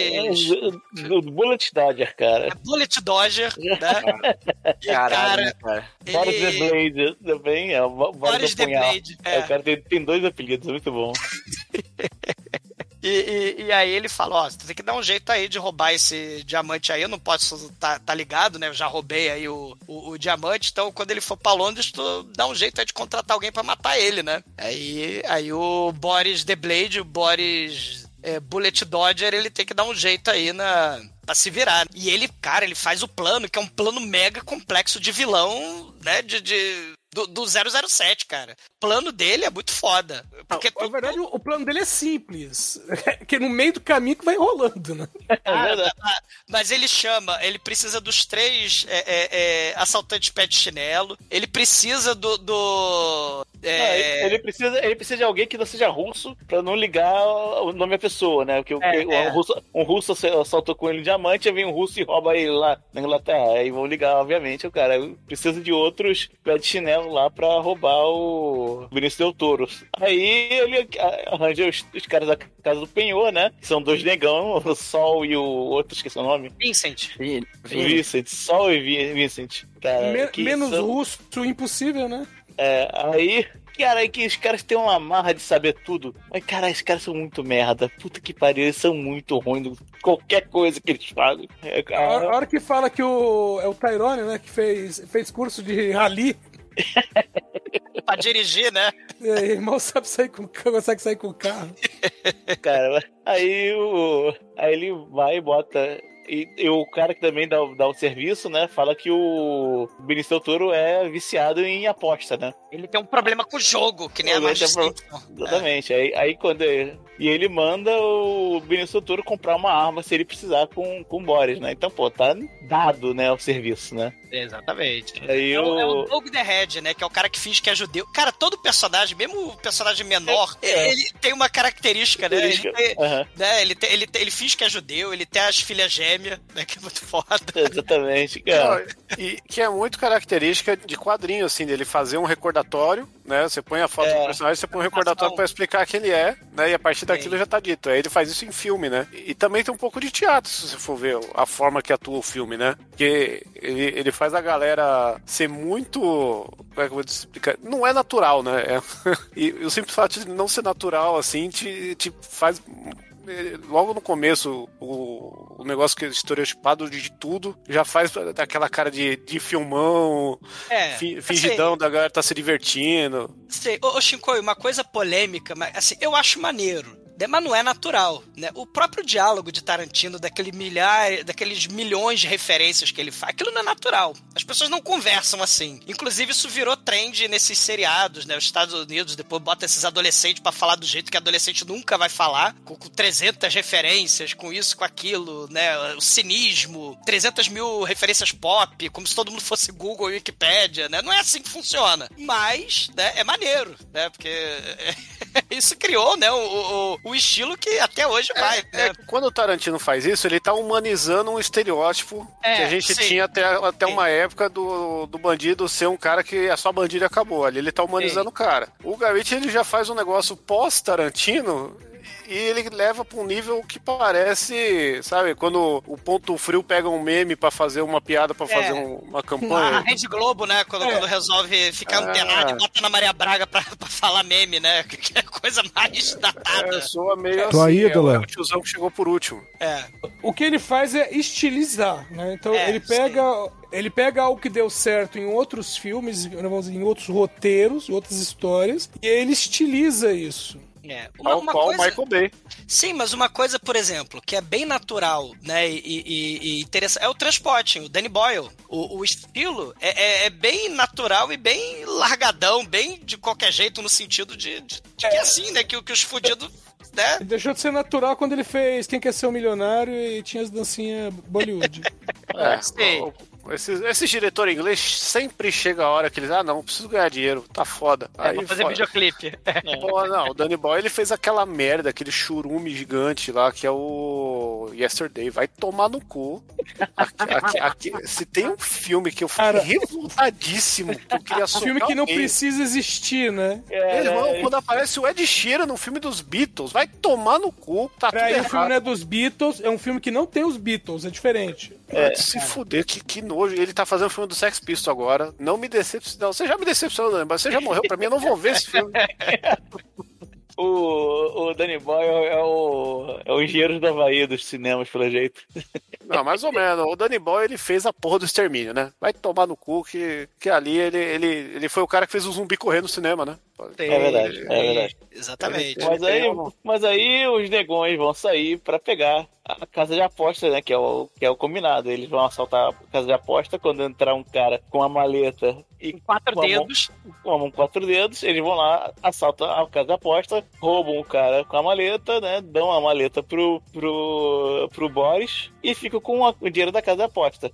É, o Bullet Dodger, cara. É Bullet Dodger, né? *laughs* E, Caralho, cara, cara? Boris the ele... Blade também, é o Bo- Boris Boris the. Blade, É, é. o cara tem, tem dois apelidos, é muito bom. *laughs* E, e- e aí ele fala, ó, você tem que dar um jeito aí de roubar esse diamante aí, eu não posso tá, tá ligado, né? Eu já roubei aí o, o, o diamante, então quando ele for pra Londres, tu dá um jeito aí de contratar alguém pra matar ele, né? Aí, aí o Boris The Blade, o Boris é, Bullet Dodger, ele tem que dar um jeito aí na... Pra se virar. E ele, cara, ele faz o plano, que é um plano mega complexo de vilão, né? De, de- do, do 007, cara. O plano dele é muito foda. Porque Na verdade, o o plano dele é simples. *laughs* que no meio do caminho que vai rolando, né? Ah, verdade. ah, Mas ele chama, ele precisa dos três é, é, é, assaltantes pé de chinelo, ele precisa do. do é, Não, ele, precisa, ele precisa de alguém que não seja russo pra não ligar o nome à pessoa, né? Porque o- É, o- é. um russo, um russo assaltou com ele um diamante, aí vem um russo e rouba ele lá na Inglaterra. Aí vão ligar, obviamente, o cara precisa de outros pé de chinelo lá pra roubar o Vinícius Del Toro. Aí ele arranja os, os caras da casa do Penhor, né? Que são dois negão, o Sol e o outro, esqueci o nome. Vincent. Vi- O vi- Vincent, Sol e Vi- Vincent. Cara, Me- que menos são- russo, impossível, né? É, aí, cara, aí que os caras têm uma marra de saber tudo. Mas, cara, esses caras são muito merda. Puta que pariu, eles são muito ruins. Qualquer coisa que eles fazem. É, A hora, a hora que fala que o. É o Tyrone, né? Que fez, fez curso de rally. *laughs* Pra dirigir, né? E aí, mal sabe sair com consegue sair com o carro. *laughs* cara, aí o. Aí ele vai e bota. E, e o cara que também dá, o- dá o serviço, né, fala que o Benício Toro é viciado em aposta, né? Ele tem um problema com o jogo, que nem a Ele Marge tem um Simpson. Exatamente. Aí, aí quando. ele- E ele manda o Benício Toro comprar uma arma se ele precisar com, com o Boris, né? Então, pô, tá dado, né, o serviço, né? Exatamente. Aí É o, é o the Head, né? Que é o cara que finge que é judeu. Cara, todo personagem, mesmo o personagem menor, É. ele tem uma característica, né? Ele, tem- Aham, né, ele, tem- ele, tem- ele finge que é judeu, ele tem as filhas gêmeas, né? Que é muito foda. exatamente, cara. Não, e que é muito característica de quadrinho, assim, dele fazer um recordatório, né? Você põe a foto É. do personagem, você põe um recordatório pra explicar quem ele é, né? E a partir daquilo já tá dito. Aí ele faz isso em filme, né? E também tem um pouco de teatro, se você for ver a forma que atua o filme, né? Porque ele, ele faz a galera ser muito. Como é que eu vou explicar? Não é natural, né? É- *laughs* e o simples fato de não ser natural, assim, te, te faz eh, logo no começo, o, o negócio que é estereotipado de tudo já faz aquela cara de, de filmão, É. fi- assim, fingidão da galera tá se divertindo. Sei, ô, ô Shinkoi, uma coisa polêmica, mas assim, eu acho maneiro. Mas não é natural, né? O próprio diálogo de Tarantino, daquele milhar, daqueles milhões de referências que ele faz, aquilo não é natural. As pessoas não conversam assim. Inclusive, isso virou trend nesses seriados, né? Os Estados Unidos depois bota esses adolescentes pra falar do jeito que adolescente nunca vai falar, com, com 300 referências, com isso, com aquilo, né? O cinismo, 300 mil referências pop, como se todo mundo fosse Google e Wikipédia, né? Não é assim que funciona. Mas, né, é maneiro, né? Porque *laughs* isso criou, né, o, o, o estilo que até hoje vai, né? É, quando o Tarantino faz isso, ele tá humanizando um estereótipo É, que a gente sim. tinha até, até Sim. uma época do, do bandido ser um cara que é só bandido e acabou. Ali ele tá humanizando o cara. O Garrett, ele já faz um negócio pós-Tarantino e ele leva pra um nível que parece, sabe, quando o ponto frio pega um meme pra fazer uma piada pra fazer um- uma A campanha. Rede Globo, né? Quando, quando resolve ficar Ah. antenado e bota na Maria Braga pra falar meme, né? É coisa mais datada. É, soa meio Tua assim, ídola. É o tiozão que chegou por último. É. O que ele faz é estilizar, né? Então É, ele pega. Ele pega algo que deu certo em outros filmes, vamos dizer, em outros roteiros, outras histórias, e ele estiliza isso. É. Uma, uma qual o coisa... Michael Bay. Sim, mas uma coisa, por exemplo, que é bem natural, né, e, e- e interessante, é o transporte, o Danny Boyle. O, o estilo é, é- é bem natural e bem largadão, bem de qualquer jeito, no sentido de, de- de que é assim, né, que, que os fudidos, né, Ele deixou de ser natural quando ele fez Quem Quer Ser um Milionário e tinha as dancinhas Bollywood. *laughs* É, Sei. o- Esses, esses diretores ingleses sempre chega a hora que eles, ah, não, preciso ganhar dinheiro, tá foda. é, Aí, pra fazer foda. videoclipe. *laughs* Pô, não, o Danny Boy ele fez aquela merda, aquele churume gigante lá, que é o Yesterday. Vai tomar no cu. Aqui- aqui- aqui- se tem um filme que eu fiquei Cara. revoltadíssimo, que eu queria Um socar filme que não alguém. precisa existir, né? É, Irmão, quando aparece o Ed Sheeran no filme dos Beatles, vai tomar no cu, tá tudo Peraí, o filme não é dos Beatles, é um filme que não tem os Beatles, é diferente. Vai se fuder, que, que nojo. Ele tá fazendo o filme do Sex Pistols agora. Não me decepcionou. Você já me decepcionou, né? mas você já morreu pra mim, eu não vou ver esse filme. *laughs* O, o Danny Boyle é o, é o engenheiro do Havaí dos cinemas, pelo jeito. *laughs* Não, mais ou menos. O Danny Boy, ele fez a porra do extermínio, né? Vai tomar no cu que, que ali ele, ele, ele foi o cara que fez o zumbi correr no cinema, né? É verdade, é verdade. Exatamente. Mas aí, tem mas aí os negões vão sair pra pegar a casa de aposta, né? Que é, o, que é o combinado. Eles vão assaltar a casa de aposta quando entrar um cara com uma maleta e Quatro com a mão- dedos. com a mão quatro dedos, eles vão lá, assaltam a casa de aposta, roubam o cara com a maleta, né? Dão a maleta pro, pro, pro Boris e ficam com a- o dinheiro da casa de aposta.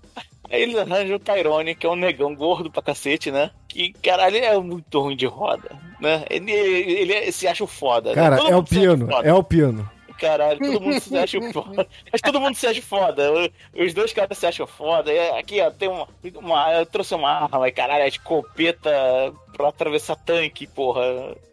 Aí eles arranjam o Tyrone, que é um negão gordo pra cacete, né? Que, caralho, ele é muito ruim de roda, né? Ele, ele é- se acha o foda. né? Cara, Todo é o piano, é o piano. Caralho, todo mundo se acha foda. *laughs* Mas todo mundo se acha foda. Os dois caras se acham foda. E Aqui, ó, tem uma. uma eu trouxe uma arma, mas caralho, a escopeta pra atravessar tanque, porra.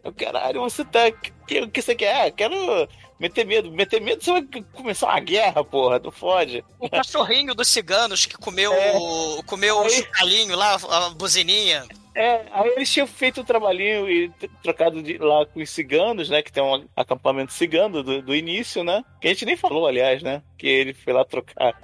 Eu, Caralho, você tá. que- O que você quer? Ah, quero meter medo. Meter medo, você vai começar uma guerra, porra. Não fode. O cachorrinho dos ciganos que comeu, É. o- comeu o Aí- chocalhinho lá, a buzininha. É, aí eles tinham feito o trabalhinho e trocado de, lá com os ciganos, né? Que tem um acampamento cigano do, do início, né? Que a gente nem falou, aliás, né? Que ele foi lá trocar.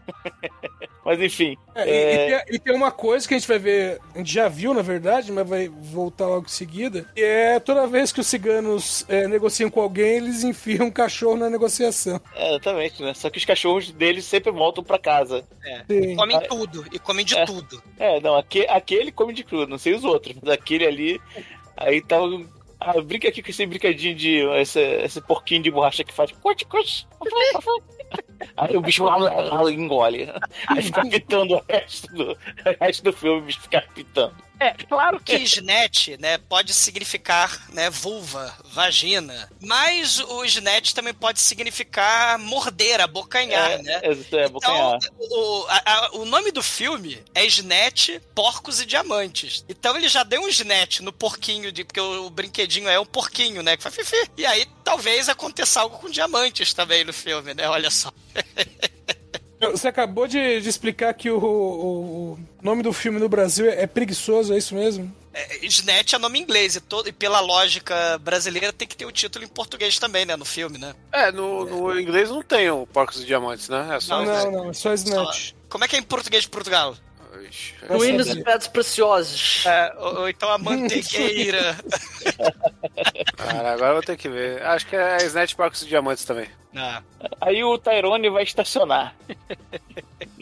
*laughs* Mas enfim. É, e- E, tem, e tem uma coisa que a gente vai ver, a gente já viu, na verdade, mas vai voltar logo em seguida, que é toda vez que os ciganos é, negociam com alguém, eles enfiam um cachorro na negociação. É, exatamente, né? Só que os cachorros deles sempre voltam pra casa. Sim. Comem Ah, tudo, e comem de é. tudo. É, não, aque- aquele come de cru, não sei os outros, mas aquele ali. Aí tá. o- Ah, brinca aqui com esse brincadinho de. Esse, esse porquinho de borracha que faz. Cote, cote. Aí o bicho engole. *laughs* Aí fica pitando o resto do, o resto do filme, o bicho fica pitando. É, claro que Snatch, né, pode significar, né, vulva, vagina, mas o Snatch também pode significar morder, abocanhar, É, né? é, é, bocanhar. Então, o, a- a- o nome do filme é Snatch, Porcos e Diamantes. Então ele já deu um Snatch no porquinho, de, porque o, o brinquedinho é um porquinho, né? Que faz fifi. E aí talvez aconteça algo com diamantes também no filme, né? Olha só. *laughs* Você acabou de, de explicar que o, o- o nome do filme no Brasil é, é preguiçoso, é isso mesmo? É, Snatch é nome em inglês e, todo, e pela lógica brasileira tem que ter o título em português também, né? No filme, né? É, no, no inglês não tem o Porcos e Diamantes, né? É só. Não, não, é só Snatch. Como é que é em português de Portugal? Ruínas sabia. e pedras preciosas. É, ou, ou então a manteigueira. *laughs* Cara, agora eu vou ter que ver. Acho que é Snatch Porcos e Diamantes também. Ah. Aí o Tyrone vai estacionar. *laughs*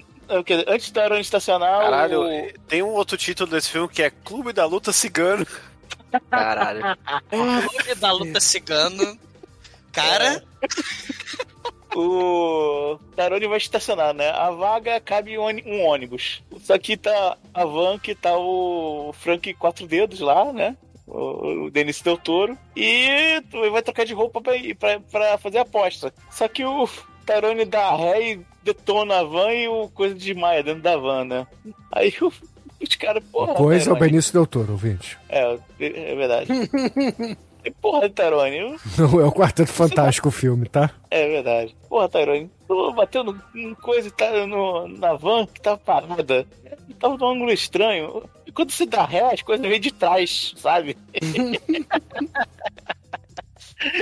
Dizer, Antes do Tyrone estacionar. Caralho, o... tem um outro título desse filme que é Clube da Luta Cigano. Caralho. *laughs* Clube da luta cigano. Cara, o Tarone vai estacionar, né? A vaga cabe um ôni- ônibus. Só que tá a van que tá o Frank Quatro Dedos lá, né? O, o Denis Del Toro. E tu vai trocar de roupa pra, ir- pra, pra fazer a aposta. Só que o Tarone dá ré e detona a van e o coisa desmaia dentro da van, né? Aí os caras, porra. Coisa é o Tyrone. Benício Del Toro, ouvinte. É, é verdade. *laughs* E, porra, Tarone, eu- Não é o Quarteto Fantástico o filme, tá? É verdade. Porra, Tyrone, tu bateu no, em coisa tá no, na van que tava parada. Tava num ângulo estranho. E quando você dá ré, as coisas vêm de trás, sabe? *laughs*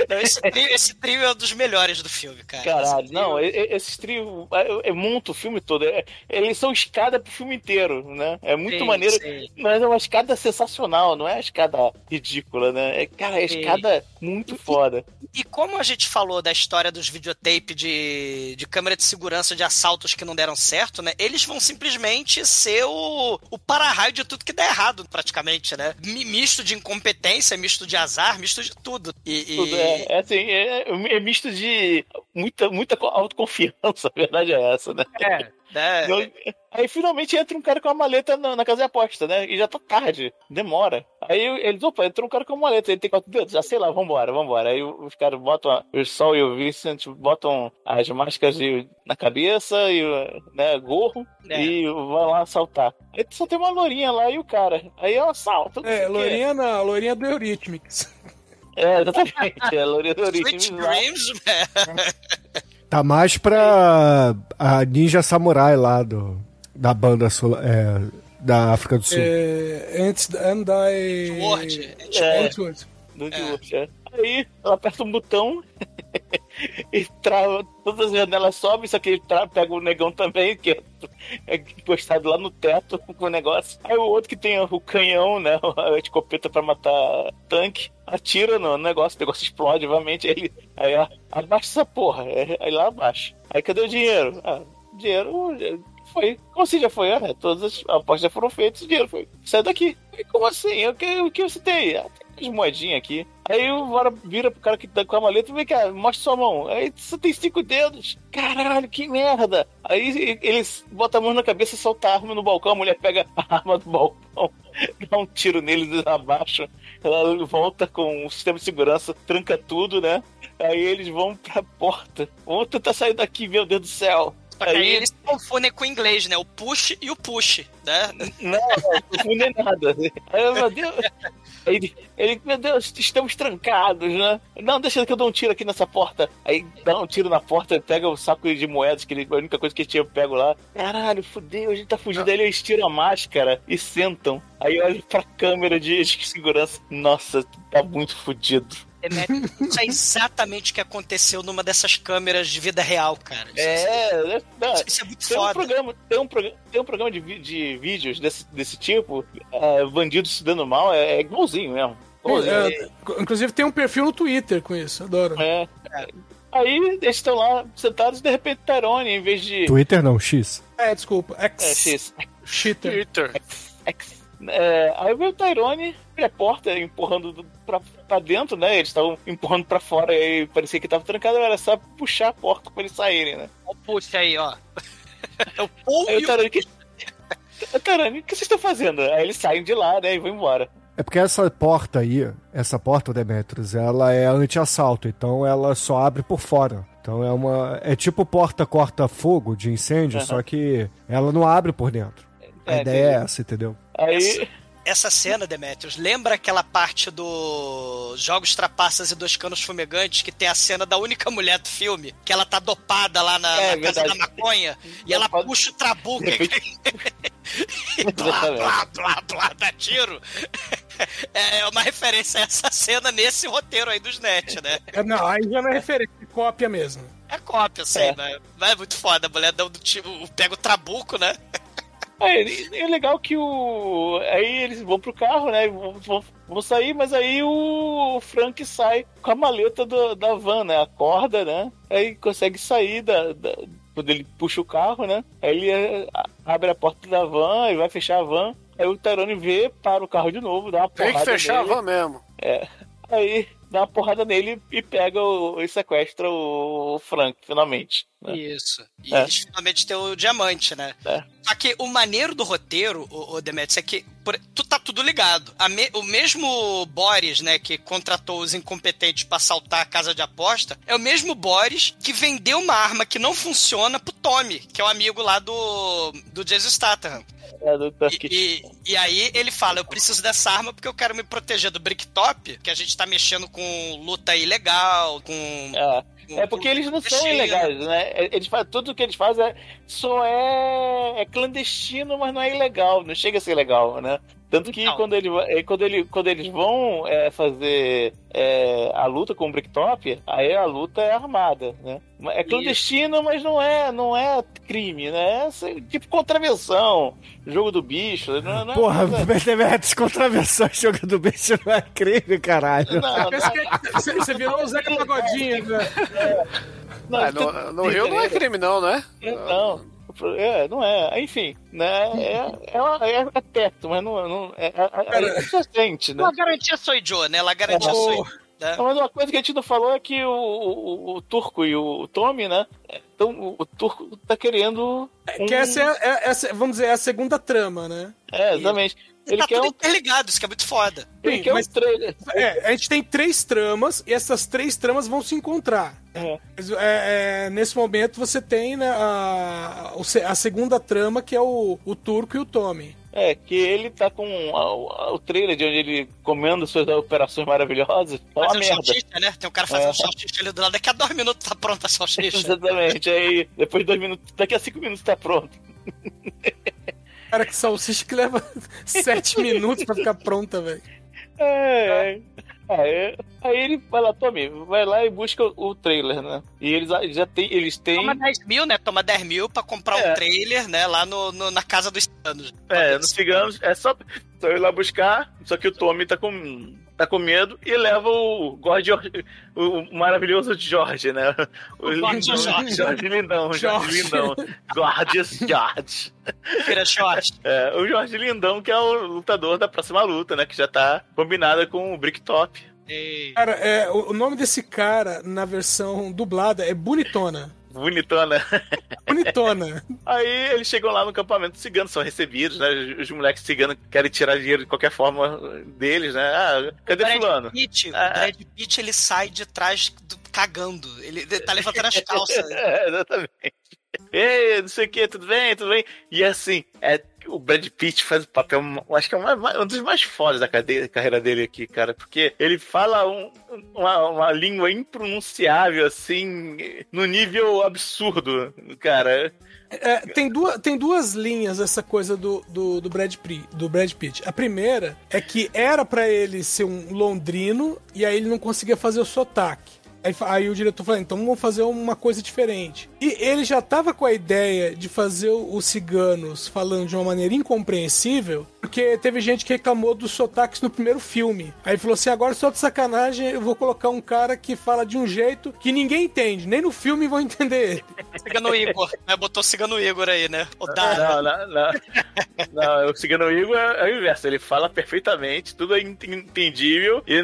não, esse, trio, esse trio é um dos melhores do filme, cara. Caralho, Esse não, trio- e- e- esses trios é, é monta o filme todo. É- eles são escada pro filme inteiro, né? É muito Sim, maneiro. sim. Mas é uma escada sensacional, não é uma escada ridícula, né? É, cara, é Sim. escada muito foda. E como a gente falou da história dos videotape de, de câmera de segurança de assaltos que não deram certo, né? Eles vão simplesmente ser o, o para-raio de tudo que der errado, praticamente, né? Mi- Misto de incompetência, misto de azar, misto de tudo. E, e- Tudo é, é assim, é, é misto de muita, muita co- autoconfiança, *laughs* a verdade é essa, né? né? Não- Aí finalmente entra um cara com uma maleta na, na casa de aposta, né? E já tá tarde, demora. Aí eles, opa, entrou um cara com uma maleta, ele tem quatro dedos, já sei lá, vambora, vambora. Aí os caras botam, a- o Sol e o Vincent botam as máscaras de- na cabeça e o né, gorro É. e vão lá assaltar. Aí só tem uma lourinha lá e o cara. Aí ela sei É, quê. Lourinha não, a Lourinha do Eurythmics. É, exatamente. É Eurythmics lá. Dreams? Tá mais pra a Ninja Samurai lá do, da banda sul, é, da África do Sul. É, antes Andai. Sword. É. Do Antwoord, é. Aí ela aperta um botão *laughs* e trava, todas as janelas sobem, só que ele tra- pega o negão também, que é, é encostado lá no teto *laughs* com o negócio. Aí o outro que tem o canhão, né? *laughs* A escopeta pra matar tanque, atira no negócio, o negócio explode, obviamente. Ele. Aí ó, abaixa essa porra. Aí aí lá abaixo. Aí cadê o dinheiro? Ah, dinheiro. Foi. Como assim já foi? Ah, todas as apostas já foram feitas, o dinheiro foi. Sai daqui. Como assim? O que, o que você tem? Ah, umas moedinhas aqui. Aí o Vara vira pro cara que tá com a maleta e vem cá, mostra sua mão. Aí você tem cinco dedos. Caralho, que merda. Aí eles botam a mão na cabeça e soltam a arma no balcão. A mulher pega a arma do balcão, *laughs* dá um tiro neles abaixo. Ela volta com o sistema de segurança, tranca tudo, né? Aí eles vão pra porta. Vamos tentar sair daqui, meu Deus do céu. Aí Aí eles confundem com o inglês, né? O push e o push, né? Não, não confunde nada. *laughs* Aí, eu, meu Deus. Ele, ele, meu Deus, estamos trancados, né? Não, deixa que eu dou um tiro aqui nessa porta. Aí dá um tiro na porta, pega o saco de moedas, que ele, a única coisa que ele tinha, pego lá. Caralho, fudeu, a gente tá fugindo. Aí eles tiram a máscara e sentam. Aí olha pra câmera de *laughs* segurança. Nossa, tá muito fudido. Demetrio, isso é exatamente o que aconteceu numa dessas câmeras de vida real, cara. Isso, É? Não, isso- isso é muito Tem um foda. programa, tem um, proga- tem um programa de, de vídeos desse, desse tipo, é, bandidos se dando mal, é, é igualzinho mesmo. Igualzinho. É, inclusive tem um perfil no Twitter com isso, adoro. É. Aí eles estão lá sentados e de repente Tyrone, em vez de. Twitter não, X. É, desculpa. X. É, X. Cheater. Twitter. X. É, aí veio o Tyrone, porta, empurrando do- pra, pra dentro, né? Eles estavam empurrando pra fora e parecia que tava trancado, era só puxar a porta pra eles saírem, né? Ó, Puxa aí, ó. *laughs* É o Aí e o que... O que vocês estão fazendo? Aí eles saem de lá, né? E vão embora. É porque essa porta aí, essa porta, Demetrius, ela é anti-assalto, então ela só abre por fora. Então é uma. É tipo porta corta-fogo de incêndio, Aham. só que ela não abre por dentro. A É, ideia é essa, entendeu? Aí. Essa cena, Demetrius, lembra aquela parte do Jogos Trapaças e Dois Canos Fumegantes que tem a cena da única mulher do filme, que ela tá dopada lá na, É, na casa verdade. da maconha e ela puxa o trabuco e, *laughs* blá, blá, blá, blá, dá tiro. *laughs* É uma referência a essa cena nesse roteiro aí dos net, né? É, não, aí já não é referência, é cópia mesmo. É cópia, sei, É. mas, mas é muito foda. A mulher dando tiro, pega o trabuco, né? É, e é legal que o. Aí eles vão pro carro, né? e Vão, vão, sair, mas aí o Frank sai com a maleta do- da van, né? Acorda, né? Aí consegue sair da. da- quando ele puxa o carro, né? Aí ele é, a- abre a porta da van e vai fechar a van. Aí o Tyrone vê, para o carro de novo, dá uma Tem porrada que fechar a nele. van mesmo. Aí dá uma porrada nele e pega o, e sequestra o Frank, finalmente. né? Isso. E É. eles finalmente têm o diamante, né? É. Só que o maneiro do roteiro, o, o Demetrius, é que por- tu tá tudo ligado. A me- o mesmo Boris, né, que contratou os incompetentes pra assaltar a casa de aposta, é o mesmo Boris que vendeu uma arma que não funciona pro Tommy, que é o amigo lá do, do Jason Statham. É, do E, Tusk. e, e aí ele fala, eu preciso dessa arma porque eu quero me proteger do Bricktop, que a gente tá mexendo com luta ilegal, com... É. É porque eles não são ilegais, né? Eles fazem, tudo que eles fazem é, só é, é clandestino, mas não é ilegal, não chega a ser legal, né? Tanto que Então. quando, ele, eh, quando, ele, quando eles vão é, fazer é, a luta com o Bricktop, aí a luta é armada, né? É clandestino, mas não é, não é crime, né? É assim, tipo contravenção, jogo do bicho. Não, não é Porra, nada- Demetrius, *laughs* contravenção jogando bicho não é crime, caralho. não, que você, você virou o Zeca Pagodinho, né? não, Ah, no, no Rio não é crime, não, né? Não, é, não é. Enfim, né? É, é, uma- é, é perto, mas não, não é, é, é inocente, né? Uma garantia sou Joe, né? La garantia sou né? Mas uma coisa que a gente não falou é que o, o, o Turco e o Tommy, né? Então, o, o Turco tá querendo. um- Que essa é, é- essa- vamos dizer, é a segunda trama, né? É, exatamente. Ele tá quer tudo um, interligado, isso que é muito foda. ele Sim, quer um mas- trailer. É, a gente tem três tramas e essas três tramas vão se encontrar. É. É, é, nesse momento você tem né, a, o a segunda trama, que é o, o Turco e o Tommy. É, que ele tá com a- a- o trailer de onde ele comendo suas operações maravilhosas. Tá uma um merda. salsicha, né? Tem um cara fazendo É. salsicha ali do lado. Daqui a dois minutos tá pronta a *laughs* salsicha. Exatamente. Aí, depois de dois minutos, daqui a cinco minutos tá pronto. Cara, que salsicha que leva *laughs* sete minutos pra ficar pronta, velho. É, é. Aí, aí ele vai lá, Tommy, vai lá e busca o, trailer, né? E eles já- já tem, eles têm. Toma 10 mil, né? Toma 10 mil pra comprar É. um trailer, né? Lá no, no- na casa dos anos. É, nos ciganos, é só, só ir lá buscar, só que o Tommy tá com, tá com medo e leva o Gorge, o, o maravilhoso Jorge, né? O, Gorge lindão, Jorge. Jorge Lindão, Jorge Jorge. Lindão. Gorgeous George. Vira short. É, o Jorge Lindão, que é o lutador da próxima luta, né? Que já tá combinada com o Bricktop. Cara, é, o, o nome desse cara na versão dublada é Bonitona. Bonitona. *laughs* Bonitona. Aí eles chegam lá no campamento cigano, são recebidos, né? Os, os moleques ciganos querem tirar dinheiro de qualquer forma deles, né? Ah, cadê Brad fulano? Pitt, Ah, o Brad Pitt, ele sai de trás do- cagando. Ele tá levantando as *laughs* calças. É, exatamente. Ei, não sei o que, tudo bem, tudo bem. E assim, é, o Brad Pitt faz o papel, acho que é um, um dos mais fodas da carreira dele aqui, cara, porque ele fala um- uma, uma língua impronunciável, assim, no nível absurdo, cara. É, tem, duas, tem duas linhas essa coisa do, do, do, Brad Pitt, do Brad Pitt. A primeira é que era pra ele ser um londrino e aí ele não conseguia fazer o sotaque. Aí, aí o diretor falou, então vamos fazer uma coisa diferente. E ele já tava com a ideia de fazer os ciganos falando de uma maneira incompreensível, porque teve gente que reclamou dos sotaques no primeiro filme. Aí falou assim, agora só de sacanagem eu vou colocar um cara que fala de um jeito que ninguém entende, nem no filme vão *laughs* entender ele. Cigano Igor, né? Botou Cigano Igor aí, né? O. Não, não, não. Não, o Cigano Igor é, é o inverso. Ele fala perfeitamente, tudo é ent- entendível e,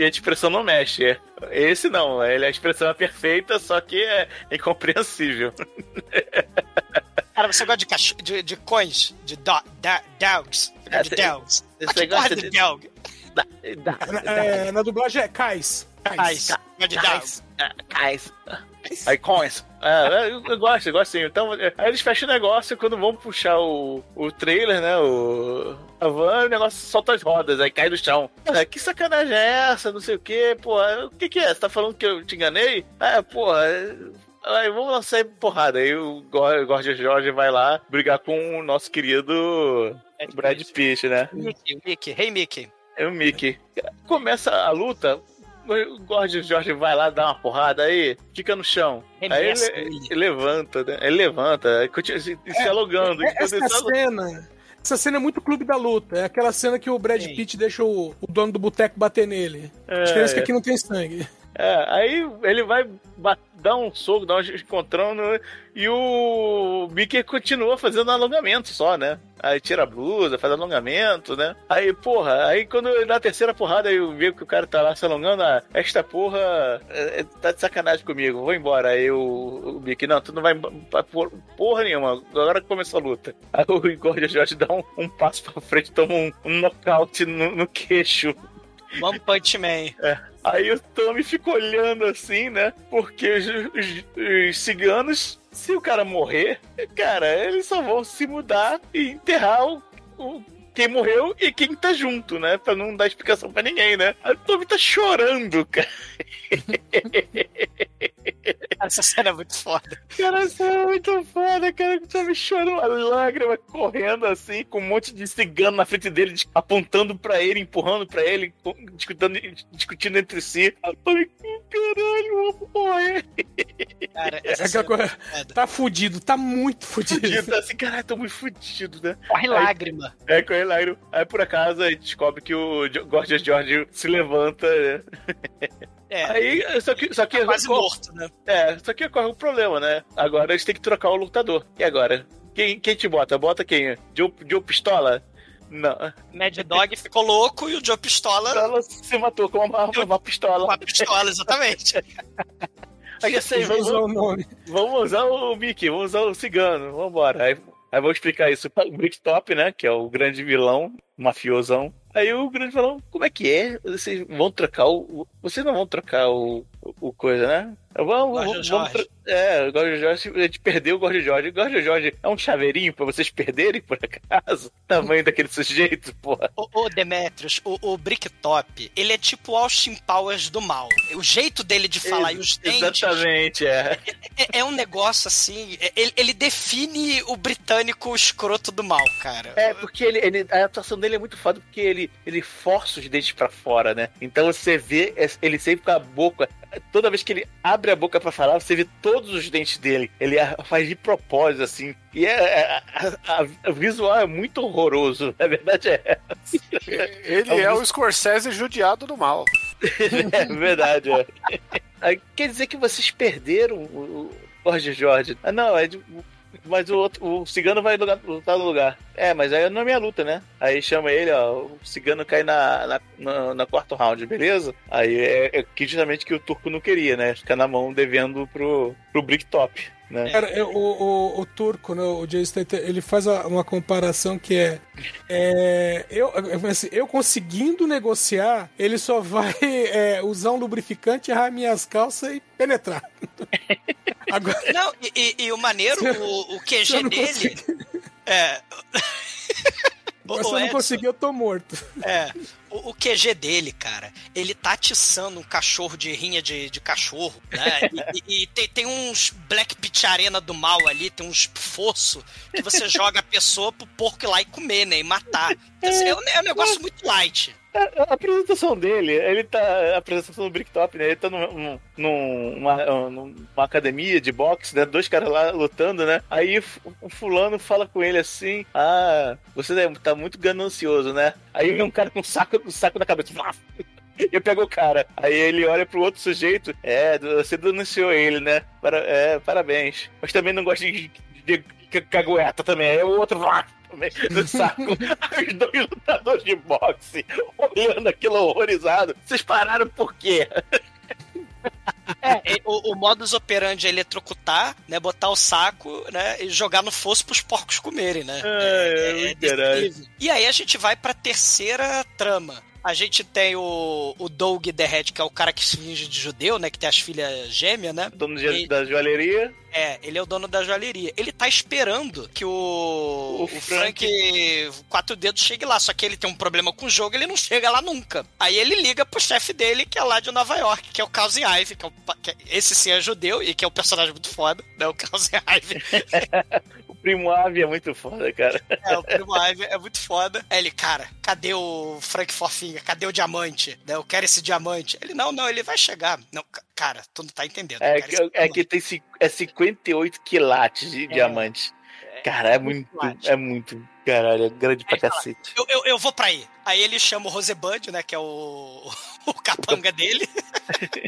e a expressão não mexe. É. Esse não, ele, a expressão é perfeita, só que é incompreensível. *laughs* Cara, você gosta de, cachorro, de, de cões? De do, da, dogs? Você gosta de É, dogs? esse Ah, que negócio porra de de- dog? Na, é, na dublagem é Cais. Cais. Gosta de dogs? Cais. Aí, coins. É, eu, eu gosto, eu gosto sim. Então, é, aí eles fecham o negócio e quando vão puxar o, o trailer, né? O, a van, o negócio solta as rodas, aí cai no chão. Ah, que sacanagem é essa? Não sei o que, pô. O que, que é? Você tá falando que eu te enganei? Ah, porra. Aí vamos lançar porrada. Aí o Gor- Gordon Jorge vai lá brigar com o nosso querido Brad Pitt, né? Mickey, Mickey. Hey, Mickey. É o Mickey. Começa a luta, o Gordon Jorge vai lá dar uma porrada aí, fica no chão. Aí Remessa ele, ele. ele levanta, né? Ele levanta, aí continua se. É, enquanto Essa cena. Essa cena é muito clube da luta. É aquela cena que o Brad Sim. Pitt deixa o, o dono do boteco bater nele. É, A diferença é que é. aqui não tem sangue. É, aí ele vai dar um soco, dar um encontrão no- e o Mickey continua fazendo alongamento só, né? Aí tira a blusa, faz alongamento, né? Aí, porra, aí quando ele dá a terceira porrada e vê que o cara tá lá se alongando, ah, esta porra é, é, tá de sacanagem comigo, vou embora. Aí o, o Mickey, não, tu não vai pra por- porra nenhuma, agora que começou a luta. *laughs* Aí o Gordon Jorge dá um, um passo pra frente, toma um, um nocaute no- no queixo. One Punch Man. Aí o Tommy fica olhando assim, né? Porque os, os- os ciganos, se o cara morrer, cara, eles só vão se mudar e enterrar o, o- quem morreu e quem tá junto, né? Pra não dar explicação pra ninguém, né? Aí o Tommy tá chorando, cara. *laughs* *laughs* Essa cena é muito foda. Cara, isso é muito foda, cara. O Tommy chorando, uma lágrima correndo assim, com um monte de cigano na frente dele, apontando pra ele, empurrando pra ele, discutindo, discutindo entre si. Aí o Tommy, caralho, eu vou morrer. Cara, É essa aquela cena coisa. é foda. Tá fudido, tá muito fudido. Fudido, tá *laughs* assim, caralho, tô muito fudido, né? Corre lágrima. É, com ele lá. Aí por acaso a gente descobre que o Gorgeous George se levanta, né? *laughs* É, Aí, só que. Só que tá quase ocorre- morto, né? É, só que ocorre um problema, né? Agora eles têm que trocar o lutador. E agora? Quem, quem te bota? Bota quem? Joe, Joe Pistola? Não. Mad Dog ficou louco e o Joe Pistola Ela se matou com uma, uma pistola. com a pistola, exatamente. *laughs* Aí eu sei, Vou vamos, usar o nome. vamos usar o Mickey, vamos usar o cigano, vambora. Aí, aí vou explicar isso para o Bricktop, né? Que é o grande vilão, mafiosão. Aí o grande vilão, como é que é? Vocês vão trocar o. Vocês não vão trocar o, o coisa, né? Vamos, vamos, vamos tro- É, o Gorgeous Jorge, a gente perdeu o Gorgeous Jorge. O Gorgeous Jorge é um chaveirinho pra vocês perderem, por acaso? *laughs* Tamanho daquele sujeito, porra. O, o Demetrius, o, o Bricktop, ele é tipo o Austin Powers do mal. O jeito dele de falar e os dentes Exatamente, é. é, é um negócio assim. é- Ele, ele define o britânico escroto do mal, cara. É, porque ele, ele- a atuação dele é muito foda, porque ele, ele força os dentes pra fora, né? Então você vê é, ele sempre com a boca. Toda vez que ele abre a boca pra falar, você vê todos os dentes dele. Ele faz de propósito, assim. E é, é- o visual é muito horroroso. A verdade é. Ele é o Scorsese judiado do mal. *laughs* É verdade, é. *laughs* Quer dizer que vocês perderam o, o Jorge Jorge? Ah, não, é de- Mas o, outro, o cigano vai lugar- lutar no lugar. É, mas aí não é minha luta, né? Aí chama ele, ó. O cigano cai na, na, na- na quarto round, beleza? Aí é, é que justamente que o turco não queria, né? Ficar na mão devendo pro, pro Bricktop, né? Cara, eu- o, o, o turco, né, o Jay Statham, ele faz uma comparação que é, é, eu, assim, eu conseguindo negociar, ele só vai *laughs* é, usar um lubrificante, errar minhas calças e penetrar. *laughs* Agora, Não, e, e- o maneiro, o, o eu QG dele. É. Se eu não conseguir, *laughs* eu tô morto. É. O, o QG dele, cara, ele tá atiçando um cachorro de rinha de, de cachorro, né? E, e- tem, tem uns Black Pit Arena do mal ali, tem uns fosso que você *laughs* joga a pessoa pro porco ir lá e comer, né? E matar. Então, assim, é, um, é um negócio muito light. A, a apresentação dele, ele tá. A apresentação do Bricktop, né? Ele tá num, num- numa, numa academia de boxe, né? Dois caras lá lutando, né? Aí o fulano fala com ele assim: Ah, você é- tá muito ganancioso, né? Aí vem um cara com um saco, um saco na cabeça. *laughs* Eu pego o cara. Aí ele olha pro outro sujeito. É, você denunciou ele, né? Para, é, parabéns. Mas também não gosta de, de, de cagueta também. Aí o outro *laughs* também no saco. *laughs* Os dois lutadores de boxe olhando aquilo horrorizado. Vocês pararam por quê? É, o, o modus operandi é eletrocutar, né? Botar o saco, né? E jogar no fosso pros porcos comerem, né? É, é, desse caralho. nível. E aí a gente vai pra terceira trama. A gente tem o, o Doug The Red, que é o cara que se finge de judeu, né? Que tem as filhas gêmeas, né? Dono de- da joalheria. É, ele é o dono da joalheria. Ele tá esperando que o, O o Frank... Quatro Dedos chegue lá. Só que ele tem um problema com o jogo, ele não chega lá nunca. Aí ele liga pro chefe dele, que é lá de Nova York, que é o Cousin Ive, que é o, que é- esse sim é judeu e que é um personagem muito foda, né? O Cousin *laughs* Ive. O primo Ave é muito foda, cara. É, o primo Ive é muito foda. Aí ele, cara, cadê o Frank Fofinha? Cadê o diamante? Né, Eu quero esse diamante. Ele, não, não, ele vai chegar. Não, ca- cara, tu não tá entendendo. É que, é que tem é 58 quilates de diamante. Cara, é muito, quilate. é muito, caralho, é grande pra cacete. Eu, eu, eu vou pra aí. Aí ele chama o Rosebud, né? Que é o, *laughs* o capanga dele. *laughs*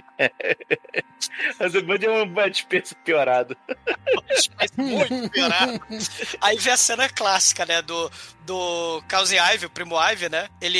Mas o Bud é um Spencer piorado. Muito piorado. Aí vem a cena clássica, né? Do, do Cause Ive, o primo Ive, né? Ele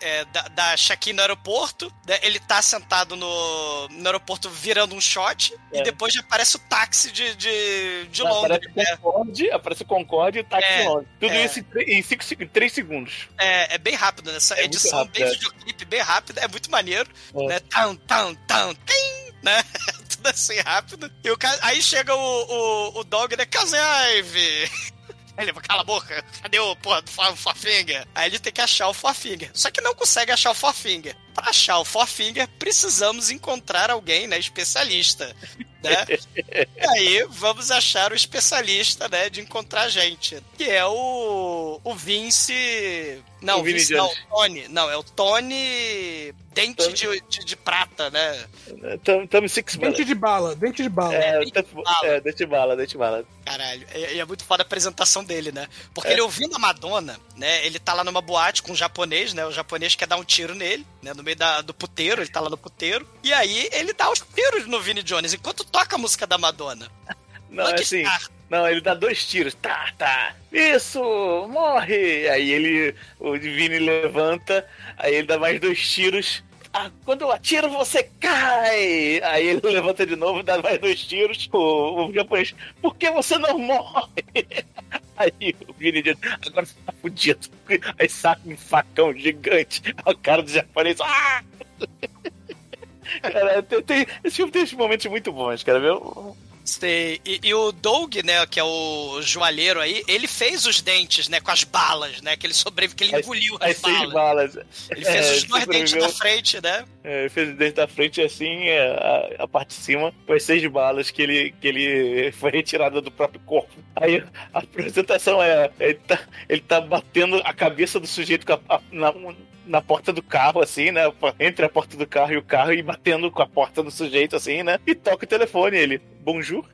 é, da, da check-in no aeroporto, né? Ele tá sentado no, no aeroporto virando um shot, e É. depois já aparece o táxi de, de, de Aparece Londres, o né? Concorde, aparece o Concorde e o táxi É, Londres. Tudo é. isso em, tre- em cinco, seg- três segundos. É, é bem rápido, né? Essa É edição rápido, bem é. videoclipe, bem rápida, é muito maneiro, É. né? Tão, tão, tão, tim, né? *laughs* Tudo assim rápido. E o aí chega o, o, o dog, né? Ive. Aí *laughs* ele, cala a boca, cadê o porra do Finger? Aí ele tem que achar o Four Finger. Só que não consegue achar o Four Pra achar o Four Finger, precisamos encontrar alguém, né? Especialista. Né? *laughs* E aí vamos achar o especialista, né? De encontrar gente. Que é o. O Vince. Não, O Vince não, o Tony. Não, é o Tony. Dente de, de, de prata, né? Estamos six Dente de bala, dente de bala. É, dente de bala. é, deixa bala, deixa bala. Caralho, e e é muito foda a apresentação dele, né? Porque É. ele ouvindo a Madonna, né? Ele tá lá numa boate com um japonês, né? O japonês quer dar um tiro nele, né? No meio da, do puteiro, ele tá lá no puteiro. E aí ele dá os tiros no Vini Jones enquanto toca a música da Madonna. Não, é Lucky assim. Star. Não, ele dá dois tiros. Tá, tá. Isso! Morre! Aí ele. O Vini levanta, aí ele dá mais dois tiros. Ah, quando eu atiro, você cai! Aí ele *laughs* levanta de novo, dá mais dois tiros. O, o japonês, por que você não morre? *laughs* Aí o Vini diz, agora você tá fudido. *laughs* Aí saca um facão gigante. O cara do japonês, ah! Cara, tem, tem- esse filme tem momentos muito bons, cara, viu? Sei. E, e o Doug, né, que é o joalheiro aí, ele fez os dentes, né, com as balas, né, que ele sobreviveu, que ele As- engoliu as, As seis balas. balas. Ele fez É, os dois dentes da frente, né? É, ele fez desde da frente assim, é, a, a parte de cima, com as seis balas que ele, que ele *laughs* foi retirada do próprio corpo. Aí a apresentação é: ele tá, ele tá batendo a cabeça do sujeito com a- na, na porta do carro, assim, né? Entre a porta do carro e o carro e batendo com a porta do sujeito, assim, né? E toca o telefone. Ele, bonjour.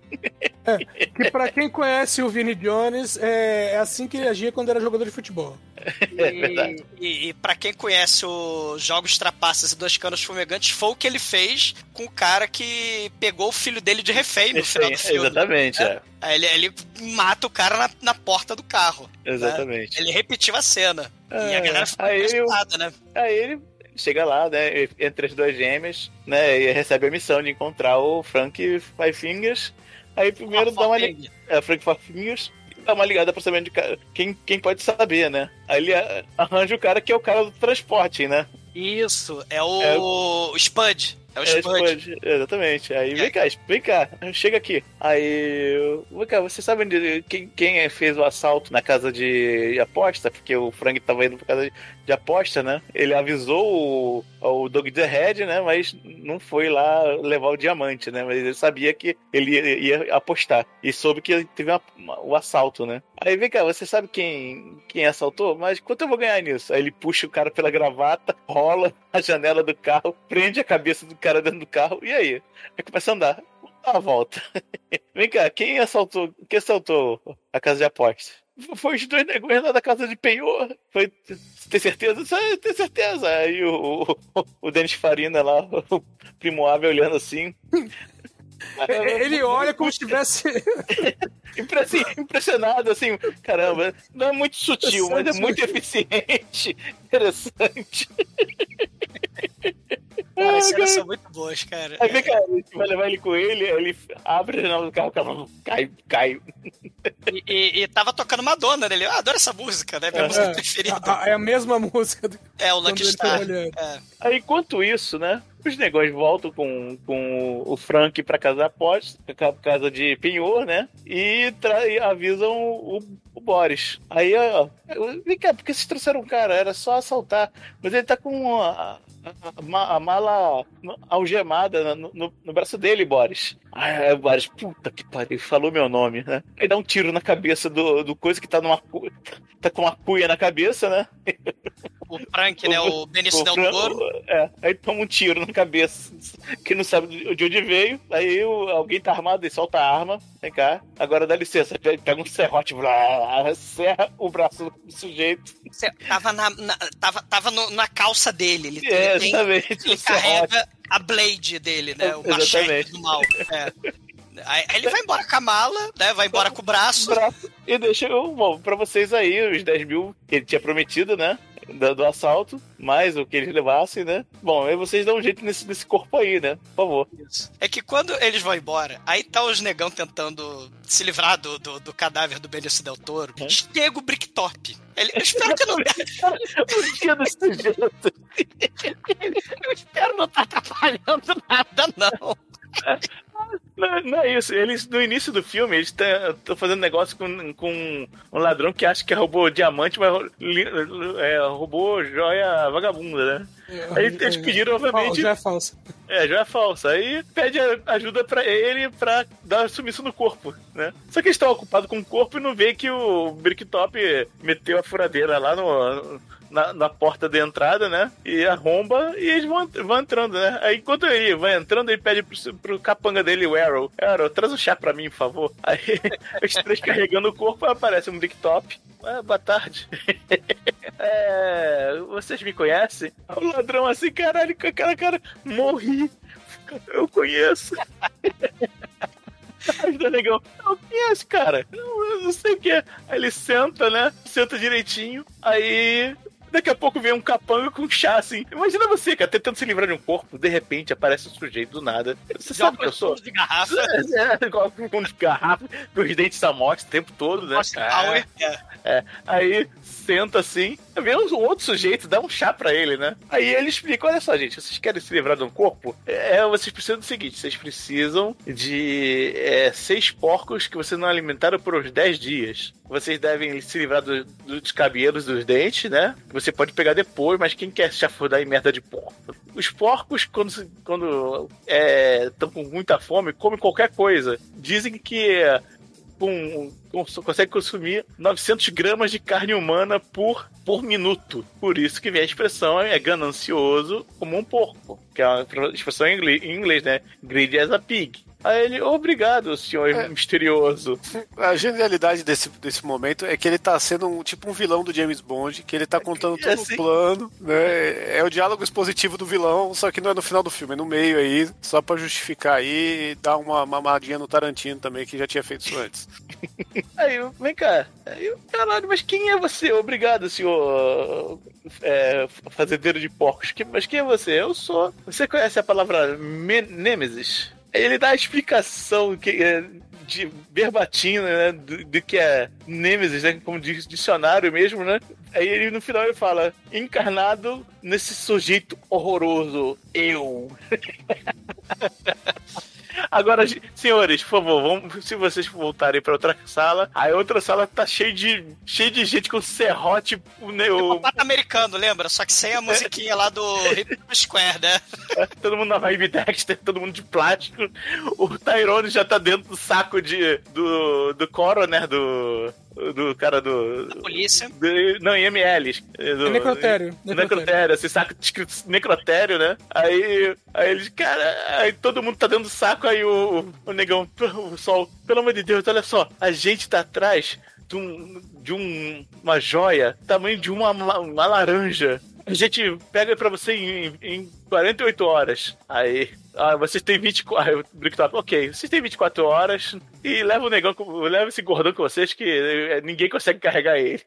Que pra quem conhece o Vini Jones, é, é assim que ele agia quando era jogador de futebol. É verdade. E, e para quem conhece o Jogos Trapaças e Dois Canos Fumegantes, foi o que ele fez com o cara que pegou o filho dele de refém no final do filme. Exatamente, é. Aí ele, ele mata o cara na, na porta do carro. Exatamente. Ele repetiu a cena. e a É, galera ficou aí eu- né? Aí ele chega lá, né, entre as duas gêmeas, né, e recebe a missão de encontrar o Frank Five Fingers. Aí primeiro dá uma ligada. É, Frank Five Fingers. Dá uma ligada pra saber ca- quem, quem pode saber, né? Aí ele arranja o cara que é o cara do transporte, né? Isso, é o, É o Spud. É o É, Spud. Exatamente. Aí, vem cá, vem cá, chega aqui. Aí, vem cá, você sabe quem, quem é- fez o assalto na casa de aposta? Porque o Frank tava indo pra casa de, de aposta, né? Ele avisou o, o Doug the Head, né? Mas não foi lá levar o diamante, né? Mas ele sabia que ele ia, ia apostar. E soube que teve uma- uma- o assalto, né? Aí, vem cá, você sabe quem, quem assaltou? Mas quanto eu vou ganhar nisso? Aí ele puxa o cara pela gravata, rola a janela do carro, prende a cabeça do cara dentro do carro, e aí? Aí começa a andar. Dar uma volta. *laughs* Vem cá, quem assaltou, quem assaltou a casa de aposta? Foi os dois negões lá da casa de penhor. Foi, tem certeza? "Ah, Tem certeza. Aí o, o, o Denis Farina lá, *laughs* o primo Ave olhando assim. *laughs* Ele olha como se tivesse. Assim, impressionado, assim, caramba, não é muito sutil, mas é muito eficiente. Interessante. Cara, as cenas são muito boas, cara. Aí vem cá, a gente vai levar ele com ele, ele abre a janela do carro, o carro cai, cai. E, e- e tava tocando Madonna, né? Ele, ah, adoro essa música, né? Minha música É, preferida. a- a- é a mesma *laughs* música do- É, o Lucky tá Star. olhando. É. Aí, enquanto isso, né, os negócios voltam com, com o Frank pra casa pra casa de penhor, né, e, tra- e avisam o, o Boris. Aí, ó, vem cá, por que vocês trouxeram um cara? Era só assaltar. Mas ele tá com a, a, a mala algemada no, no- no braço dele, Boris. Aí o Boris, puta que pariu, falou meu nome, né? Aí dá um tiro na cabeça do, do coisa que tá numa tá com uma cuia na cabeça, né? *laughs* O Frank, né? O Benício Del Toro. É, aí toma um tiro na cabeça, que não sabe de de onde veio. Aí o- alguém tá armado e solta a arma. Vem cá, agora dá licença. Pe- Pega um serrote, blá, serra o braço do sujeito. Cê- Tava, na, na- tava, tava no- na calça dele. Ele, É, ele tem- ele carrega a blade dele, né? O machete do mal. É. Aí aí ele vai embora com a mala, né? Vai embora com o braço. braço e deixa eu, bom, pra vocês aí os 10 mil que ele tinha prometido, né? Do, do assalto, mais o que eles levassem, né? Bom, aí vocês dão um jeito nesse, nesse corpo aí, né? Por favor. É que quando eles vão embora, aí tá os negão tentando se livrar do, do, do cadáver do Benício Del Toro. Uhum. Chega o Bricktop. Ele, eu espero que não. *laughs* o dia do sujeito. *laughs* Eu espero não estar atrapalhando nada, não. *laughs* Não, não é isso. Eles, no início do filme, eles estão fazendo negócio com, com um ladrão que acha que roubou diamante, mas é, roubou joia vagabunda, né? Aí eles pediram, obviamente. Já é falso. É, joia falsa. Aí pede ajuda pra ele pra dar sumiço no corpo, né? Só que eles estão ocupados com o corpo e não vê que o Bricktop meteu a furadeira lá no. Na, na porta de entrada, né? E arromba e eles vão, vão entrando, né? Aí enquanto ele vai entrando, ele pede pro, pro capanga dele, o Arrow, Arrow, traz um chá pra mim, por favor. *laughs* Aí os três carregando o corpo, aparece um Bricktop. Ah, boa tarde. *laughs* É, vocês me conhecem? O ladrão assim, caralho, com aquela cara, morri. Eu conheço. *laughs* Aí o negão, eu conheço, cara. Eu, eu não sei o que é. Aí ele senta, né? Senta direitinho. Aí. Daqui a pouco vem um capanga com chá, assim. Imagina você, cara, tentando se livrar de um corpo, de repente aparece um sujeito do nada. Você sabe que eu sou? de garrafa. *laughs* É, igual com de garrafa, com os dentes morte o tempo todo, né? Power. É. É, aí senta assim, vê um outro sujeito, dá um chá pra ele, né? Aí ele explica: olha só, gente, vocês querem se livrar de um corpo? É, vocês precisam do seguinte: vocês precisam de é, seis porcos que vocês não alimentaram por uns 10 dias. Vocês devem se livrar do- dos cabelos dos dentes, né? Você pode pegar depois, mas quem quer chafurdar em merda de porco? Os porcos, quando estão quando, é, tão com muita fome, comem qualquer coisa. Dizem que com, com, consegue consumir 900 gramas de carne humana por, por minuto. Por isso que vem a expressão é ganancioso como um porco, que é uma expressão em inglês, em inglês né? Greedy as a pig. Aí ele, obrigado, senhor É. misterioso. A genialidade desse, desse momento é que ele tá sendo um, tipo um vilão do James Bond, que ele tá contando todo assim. o plano, né? É o diálogo expositivo do vilão, só que não é no final do filme, é no meio aí, só pra justificar aí e dar uma mamadinha no Tarantino também, que já tinha feito isso antes. *laughs* Aí, eu, vem cá. Aí, eu, caralho, mas quem é você? Obrigado, senhor é, fazendeiro de porcos. Que- mas quem é você? Eu sou. Você conhece a palavra me- Nêmesis? Aí Ele dá a explicação que, é, de verbatim, né? Do, do que é Nemesis, né? Como diz dicionário mesmo, né? Aí ele no final ele fala: encarnado nesse sujeito horroroso, eu. *laughs* Agora, senhores, por favor, vamos, se vocês voltarem pra outra sala, a outra sala tá cheia de, cheia de gente com serrote. Né, o... Pato americano, lembra? Só que sem a musiquinha lá do *laughs* Square, né? É, todo mundo na vibe Dexter, todo mundo de plástico. O Tyrone já tá dentro do saco de, do, do coroner, do, do cara do. Da polícia. Do, não, IML. Do, É necrotério. Necrotério, esse saco escrito necrotério, né? Aí, aí eles, cara, aí todo mundo tá dentro do saco, aí o, o negão, o sol, pelo amor de Deus, olha só, a gente tá atrás de, um, de um, uma joia, tamanho de uma, uma laranja. A gente pega pra você em, em 48 horas. Aí, ah, vocês têm 24. Aí o Bricktop, ok, vocês têm 24 horas e leva o negão, leva esse gordão com vocês que eh, ninguém consegue carregar ele.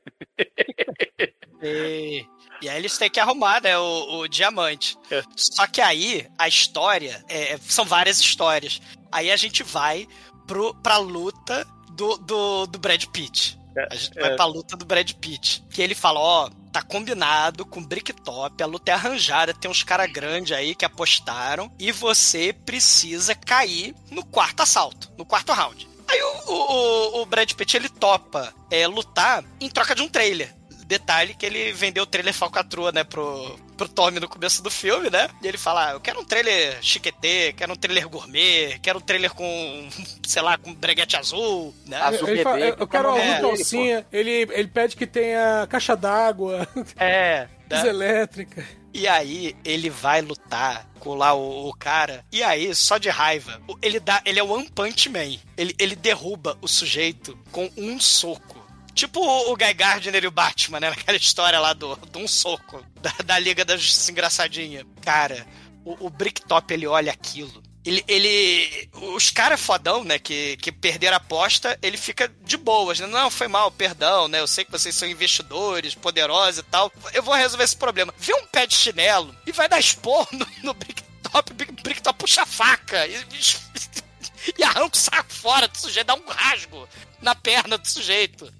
E, e aí eles têm que arrumar, né, o, o diamante. É. Só que aí a história, é, são várias histórias. Aí a gente vai pro, pra luta do, do, do Brad Pitt. A gente É. vai pra luta do Brad Pitt. Que ele fala, ó, tá combinado com Bricktop, a luta é arranjada, tem uns caras grandes aí que apostaram, e você precisa cair no quarto assalto, no quarto round. Aí o, o, o Brad Pitt, ele topa é, lutar em troca de um trailer. Detalhe que ele vendeu o trailer falcatrua, né, pro, pro Tommy no começo do filme, né? E ele fala, ah, eu quero um trailer chiquetê, quero um trailer gourmet, quero um trailer com, *laughs* sei lá, com breguete azul, né? Azul Ele fala, bebê, eu que quero tá uma dele, calcinha. Ele, ele pede que tenha caixa d'água, *laughs* É, luz né? elétrica. E aí ele vai lutar com lá o, o cara. E aí, só de raiva, ele dá. Ele é o One Punch Man. Ele, ele derruba o sujeito com um soco. Tipo o, Guy Gardner e o Batman, né? Naquela história lá do, do um soco. Da, da Liga da Justiça Engraçadinha. Cara, o, o Bricktop, ele olha aquilo. Ele, ele. Os caras fodão, né? Que, que perderam a aposta, ele fica de boas, né? Não, foi mal, perdão, né? Eu sei que vocês são investidores, poderosos e tal. Eu vou resolver esse problema. Vê um pé de chinelo e vai dar expor no, no Bricktop. Bricktop puxa a faca e, e arranca o saco fora do sujeito, dá um rasgo na perna do sujeito.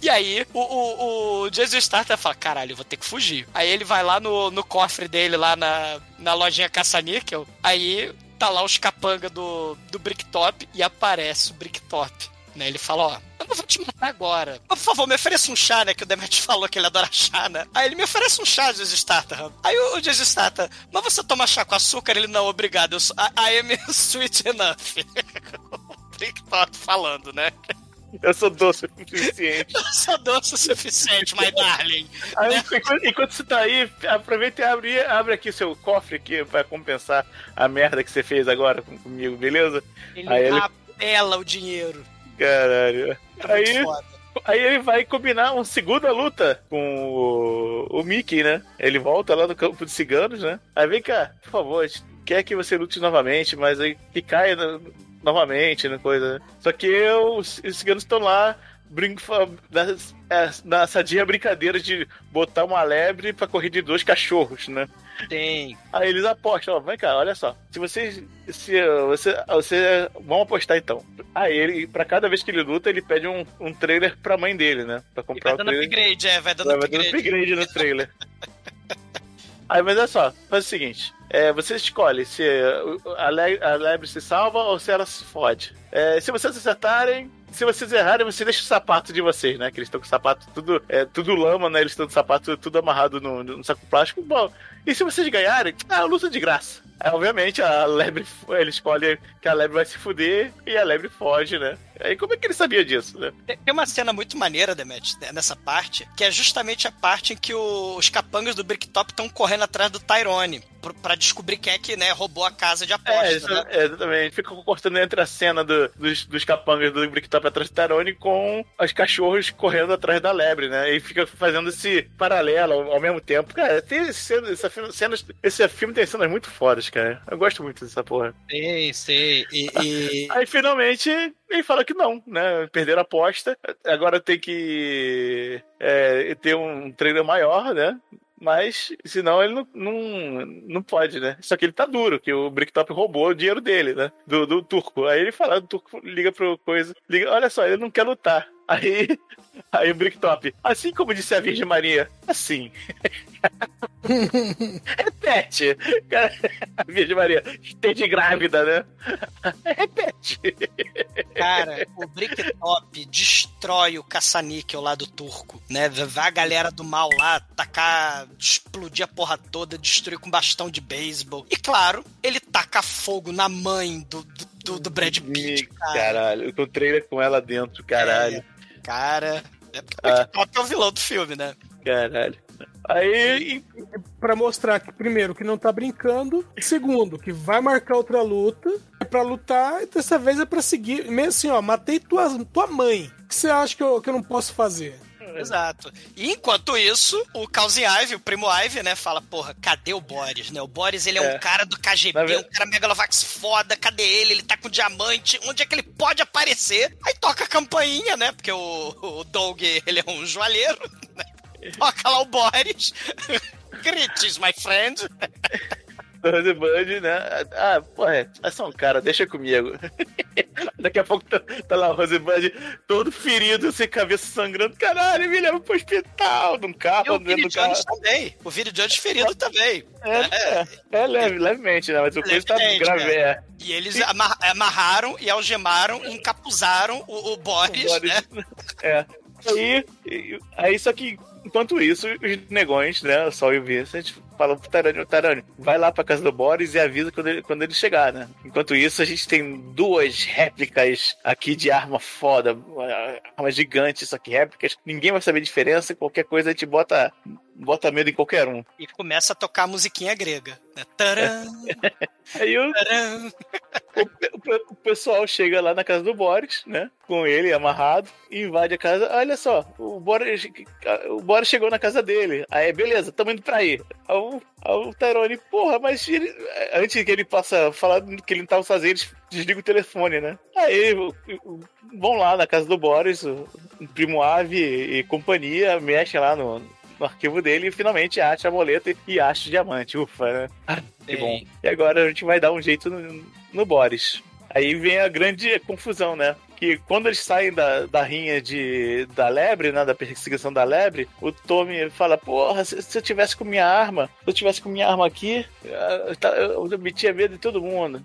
E aí, o, o, o Jason Starter fala: caralho, eu vou ter que fugir. Aí ele vai lá no, no cofre dele, lá na, na lojinha caça-níquel. Aí tá lá os capanga do, do Bricktop e aparece o Bricktop. Né? Ele fala: ó, eu não vou te matar agora. Por favor, me ofereça um chá, né? Que o Demet *laughs* falou que ele adora chá, né? Aí ele me oferece um chá, Jason Starter. Aí o, o Jason Starter, mas você toma chá com açúcar? Ele, não, obrigado. Eu sou, I, I am *laughs* sweet enough. *laughs* Bricktop falando, né? Eu sou doce o suficiente. Eu sou doce o suficiente, my darling. Aí, enquanto, enquanto você tá aí, aproveita e abre, abre aqui seu cofre aqui pra compensar a merda que você fez agora com- comigo, beleza? Ele Aí ele- apela o dinheiro. Caralho. É Aí, aí ele vai combinar uma segunda luta com o, o Mickey, né? Ele volta lá no campo de ciganos, né? Aí vem cá, por favor, quer que você lute novamente, mas aí que caia no- novamente, né? Coisa. né? Só que os, os ciganos estão lá. Brin na, é, na sadia brincadeira de botar uma lebre pra correr de dois cachorros, né? Tem. Aí eles apostam, ó, vem cá, olha só. Se vocês. Se você. você vamos apostar então. Aí ele, pra cada vez que ele luta, ele pede um, um trailer pra mãe dele, né? Pra E comprar vai o dando trailer. upgrade, é, vai dando Vai dando upgrade. upgrade no trailer. *laughs* Aí, mas olha só, faz o seguinte: é, você escolhe se a, le a lebre se salva ou se ela se fode. É, se vocês acertarem, se vocês errarem, você deixa o sapato de vocês, né? Que eles estão com o sapato tudo, é, tudo lama, né? Eles estão com o sapato tudo amarrado no, no saco plástico. Bom, e se vocês ganharem, ah, luta de graça. Aí, obviamente, a lebre, ele escolhe que a lebre vai se fuder e a lebre foge, né? Aí como é que ele sabia disso, né? Tem uma cena muito maneira, Demet, né, nessa parte, que é justamente a parte em que os capangas do Bricktop estão correndo atrás do Tyrone pra descobrir quem é que né, roubou a casa de aposta. É, isso, né? é, exatamente. Fica cortando entre a cena do- dos, dos capangas do Bricktop atrás do Tarone com os cachorros correndo atrás da lebre, né? E fica fazendo esse paralelo ao, ao mesmo tempo. Cara, tem essa filme- cenas, esse filme tem cenas muito fodas, cara. Eu gosto muito dessa porra. Sei, sei. E, *laughs* e- Aí finalmente ele fala que não, né? Perderam a aposta. Agora tem que é, ter um trailer maior, né? Mas, senão ele não, não, não pode, né? Só que ele tá duro, que o Bricktop roubou o dinheiro dele, né? Do, do turco. Aí ele fala, o turco liga pro coisa. Liga, olha só, ele não quer lutar. Aí, aí o Bricktop, assim como disse a Virgem Maria, assim. *laughs* Repete. Cara, A Virgem Maria, esteja grávida, né? Repete. Cara, o Bricktop destrói o caça-níquel lá do turco, né? Vai a galera do mal lá tacar, explodir a porra toda, destruir com bastão de beisebol. E claro, ele taca fogo na mãe do, do, do- Brad Pitt, cara. Caralho, com o trailer com ela dentro, caralho. Cara, é porque o Ah. Bricktop é o vilão do filme, né? Caralho. Aí, Pra mostrar que, primeiro, que não tá brincando. Segundo, que vai marcar outra luta. É pra lutar, e dessa vez é pra seguir. Mesmo assim, ó, matei tua, tua mãe. O que você acha que eu, que eu não posso fazer? Exato. E enquanto isso, o Cousin Ive, o primo Ive, né, fala, porra, cadê o Boris, né? O Boris, ele é, É. um cara do KGB, um cara megalovax foda, cadê ele? Ele tá com diamante, onde é que ele pode aparecer? Aí toca a campainha, né, porque o, o Doug, ele é um joalheiro, né? *laughs* Toca lá o Boris. *laughs* Greetings, my friend. *laughs* Rosebud, né? Ah, porra, é só um cara, deixa comigo. *laughs* Daqui a pouco tá, tá lá o Rosebud todo ferido, sem cabeça sangrando. Caralho, me leva pro hospital, num E carro, o dentro do carro. Jones também. O Vini Jones ferido também. É, é, é leve, levemente, né? Mas o coisa tá Levemente, grave. né? É. E eles amar- amarraram e algemaram e encapuzaram o, o Boris, O Boris, né? *laughs* É. Aí, e- aí, só que enquanto isso, os negões, né? O Sol e o Vincent falam pro Tarani, Tarani, vai lá pra casa do Boris e avisa quando ele, quando ele chegar, né? Enquanto isso, a gente tem duas réplicas aqui de arma foda, arma gigante, só que réplicas. Ninguém vai saber a diferença, qualquer coisa a gente bota, bota medo em qualquer um. E começa a tocar a musiquinha grega. Né? Taran, *laughs* Aí o, taran. o, o pe- o pessoal chega lá na casa do Boris, né? Com ele amarrado, e invade a casa. Olha só, o Boris, o Boris chegou na casa dele. Aí, beleza, tamo indo pra aí. Aí o, aí o Tyrone, porra, mas ele- antes que ele possa falar que ele não tava fazendo, eles desligam o telefone, né? Aí vão lá na casa do Boris, o, Primo Ave e companhia, mexem lá no. No arquivo dele e finalmente acha a moleta e acha o diamante. Ufa, né? Ah, que bom. E agora a gente vai dar um jeito no, no Boris. Aí vem a grande confusão, né? Que quando eles saem da, da rinha de, da lebre, né? Da perseguição da lebre, o Tommy fala: Porra, se, se eu tivesse com minha arma, se eu tivesse com minha arma aqui, eu, eu, eu metia medo de todo mundo.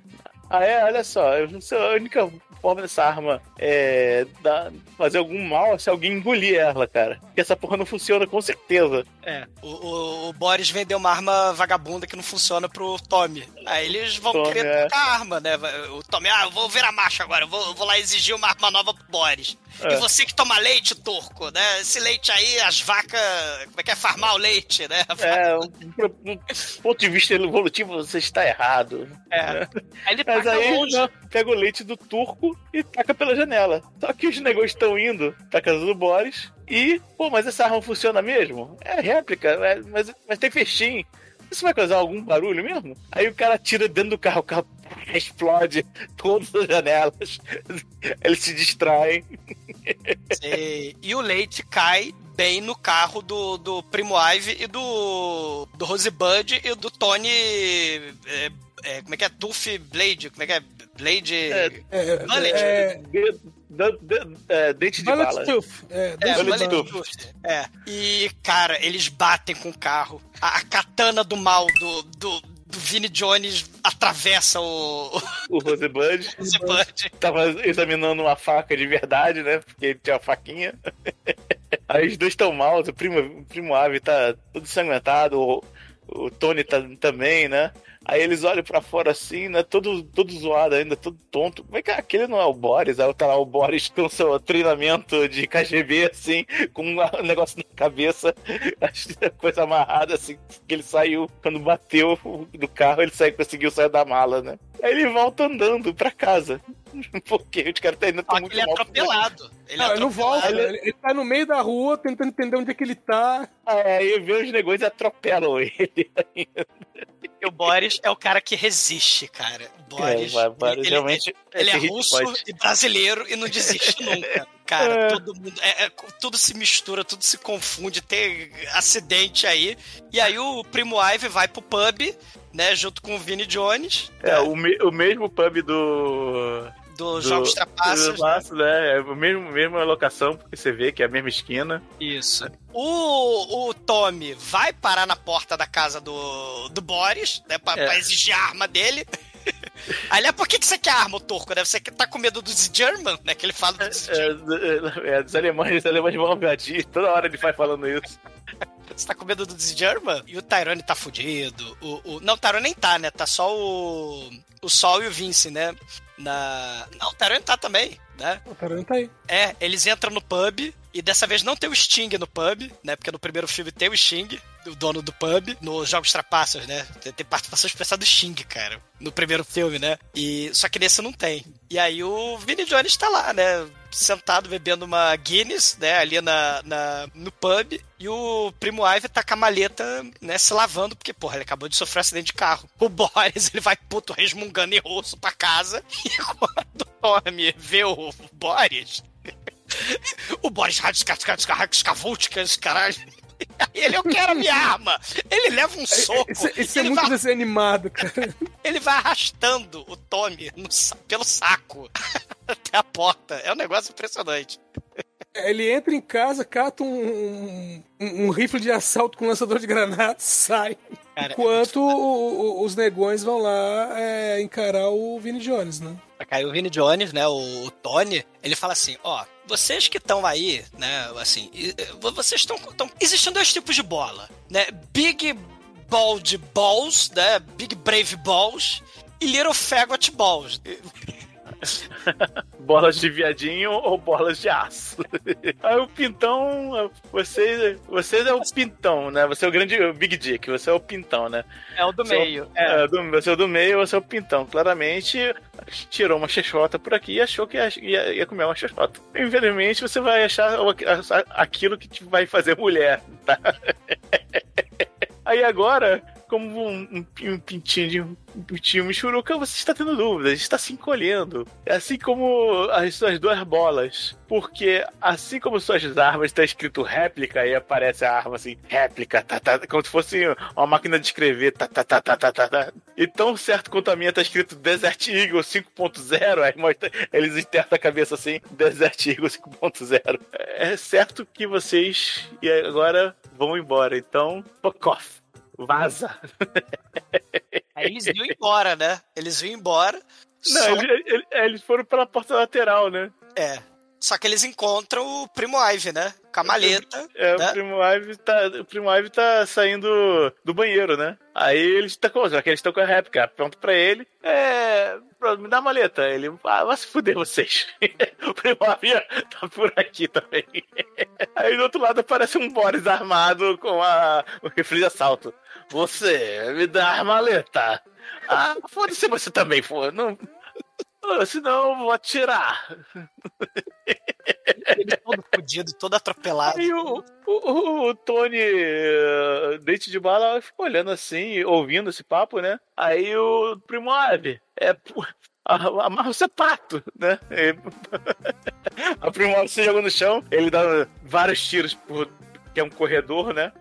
Ah, é? Olha só, eu, se a única forma dessa arma é dar- fazer algum mal é se alguém engolir ela, cara. Porque essa porra não funciona com certeza. É, o, o- o Boris vendeu uma arma vagabunda que não funciona pro Tommy. Aí eles vão Tommy, querer é. trocar a arma, né? O Tommy, ah, eu vou ver a marcha agora, eu vou, eu vou lá exigir uma arma nova pro Boris. É. E você que toma leite, turco, né? Esse leite aí, as vacas. Como é que é farmar o leite, né? É, do ponto de vista evolutivo, você está errado. É. Aí ele Mas aí longe. não, pega o leite do turco e taca pela janela. Só que os negócios estão indo pra casa do Boris e, pô, mas essa arma funciona mesmo? É réplica, é- mas, mas tem festim. Isso vai causar algum barulho mesmo? Aí o cara tira dentro do carro, o carro *laughs* explode todas as janelas. *laughs* Eles se distraem. Sei. E o leite cai bem no carro do, do Primo Ive e do, do Rosebud e do Tony. é, é, como é que é? Tuff Blade? Como é que é? Blade. É, É, Bullet. é, dente de bala. Tooth. É, É, dente de Bullet bala. Tooth. É. E, cara, eles batem com o carro. A, a katana do mal do, do, do Vini Jones atravessa o, O Rosebud. *laughs* o Rosebud. tava examinando uma faca de verdade, né? Porque ele tinha uma faquinha. Aí os dois estão mal, o primo, o primo Ave tá todo ensanguentado, o, o Tony tá também, né? Aí eles olham pra fora assim, né? Todo, todo zoado ainda, todo tonto. Como é que aquele não é o Boris? Aí tá lá o Boris com seu treinamento de KGB, assim, com *laughs* um negócio na cabeça, *laughs* a coisa amarrada, assim, que ele saiu, quando bateu do carro, ele saiu, conseguiu sair da mala, né? Aí ele volta andando pra casa. *laughs* Porque os caras ainda estão Só que muito ele é mal. atropelado. Ele é Não, ele não volta. atropelado. Ele, ele tá no meio da rua tentando entender onde é que ele tá. Aí vê os negócios e atropelam ele. O Boris é o cara que resiste, cara. O Boris. É, vai- vai- ele, realmente, ele é esse hit russo pode- e brasileiro e não desiste *laughs* nunca. Cara, É. todo mundo. é- é, tudo se mistura, tudo se confunde, tem acidente aí. E aí o Primo Ive vai pro pub, né? Junto com o Vini Jones, É, o, me- o mesmo pub do. Dos do- Jogos Trapaças. do Trapaças, né? É a mesma, mesma locação, porque você vê que é a mesma esquina. Isso. O, o Tommy vai parar na porta da casa do, do Boris, né? Pra, É. pra exigir a arma dele. *laughs* Aliás, por que, que você quer arma, o Torco? Né? Você que tá com medo dos German, né? Que ele fala dos É, é, é, dos alemães, os alemães vão invadir, toda hora ele vai falando isso. Você tá com medo do German? E o Tyrone tá fudido. O, o... Não, o Tyrone nem tá, né? Tá só o. O Sol e o Vince, né? Na. Não, o Tyrone tá também, né? O Tarantino tá aí. É, eles entram no pub e dessa vez não tem o Sting no pub, né? Porque no primeiro filme tem o Sting, o dono do pub, nos Jogos Trapaças, né? Tem, participação especial do Sting, cara, no primeiro filme, né? E só que nesse não tem. E aí o Vinnie Jones tá lá, né? Sentado bebendo uma Guinness, né? Ali na, na, no pub. E o Primo Ive tá com a maleta, né? Se lavando, porque, porra, ele acabou de sofrer um acidente de carro. O Boris, *laughs* ele vai puto resmungando e rosto pra casa. *laughs* E quando Tommy *laughs* vê o Boris, *laughs* o Boris Radskavultikas, caralho. Ele, eu quero a minha arma. Ele leva um soco. Isso, isso é muito vai, desenho animado, cara. ele vai arrastando o Tommy no pelo saco até a porta. É um negócio impressionante. Ele entra em casa, cata um, um, um rifle de assalto com lançador de granadas, sai. Cara, Enquanto o- o- os negões vão lá é, encarar o Vini Jones, né? Aí o Vini Jones, né, o, o Tony, ele fala assim, ó, vocês que estão aí, né, assim, e- e- vocês estão... Existem dois tipos de bola, né, Big Ball de Balls, né, Big Brave Balls e Little Faggot Balls. *laughs* *laughs* Bolas de viadinho ou bolas de aço. *laughs* Aí o pintão, você, você é o pintão, né? Você é o grande o Big Dick, você é o pintão, né? É o do Você é o- É, do, você é o do meio, você é o pintão. Claramente tirou uma xexota por aqui e achou que ia, ia- ia comer uma xexota. Infelizmente você vai achar aquilo que te vai fazer mulher, tá? *laughs* Aí agora, como um, um, um pintinho de um pintinho michuruca, você está tendo dúvidas, está se encolhendo. Assim como as suas duas bolas. Porque assim como suas armas está escrito réplica e aparece a arma assim, réplica, tá, tá, como se fosse uma máquina de escrever, tá, tá, tá, tá, tá, tá, tá. E tão certo quanto a minha tá escrito Desert Eagle 5.0, aí mostra, eles intertam a cabeça assim, Desert Eagle 5.0. É certo que vocês e agora vão embora, então, fuck off. Vaza. *laughs* Aí eles iam embora, né? Eles iam embora. Não, só- ele- ele- eles foram pela porta lateral, né? É. Só que eles encontram o Primo Ive, né? Com a maleta. É, né? o Primo Ive tá, o Primo Ive tá saindo do banheiro, né? Aí eles tá com, já que eles estão com a réplica, pronto pra ele. É, me dá a maleta. Ele, ah, vai se fuder vocês. *laughs* o Primo Ive tá por aqui também. *laughs* Aí do outro lado aparece um Boris armado com a, o rifle de assalto. Você, me dá a maleta. Ah, foda-se você também, for. Não, Ah, senão eu vou atirar. Ele todo fudido, todo atropelado. Aí o, o, o Tony, eh, dente de bala, ficou olhando assim, ouvindo esse papo, né? Aí o Primo Ave, é. Amarra o sapato, né? E- *laughs* A Primo Ave se jogou no chão, ele dá vários tiros por. Que é um corredor, né?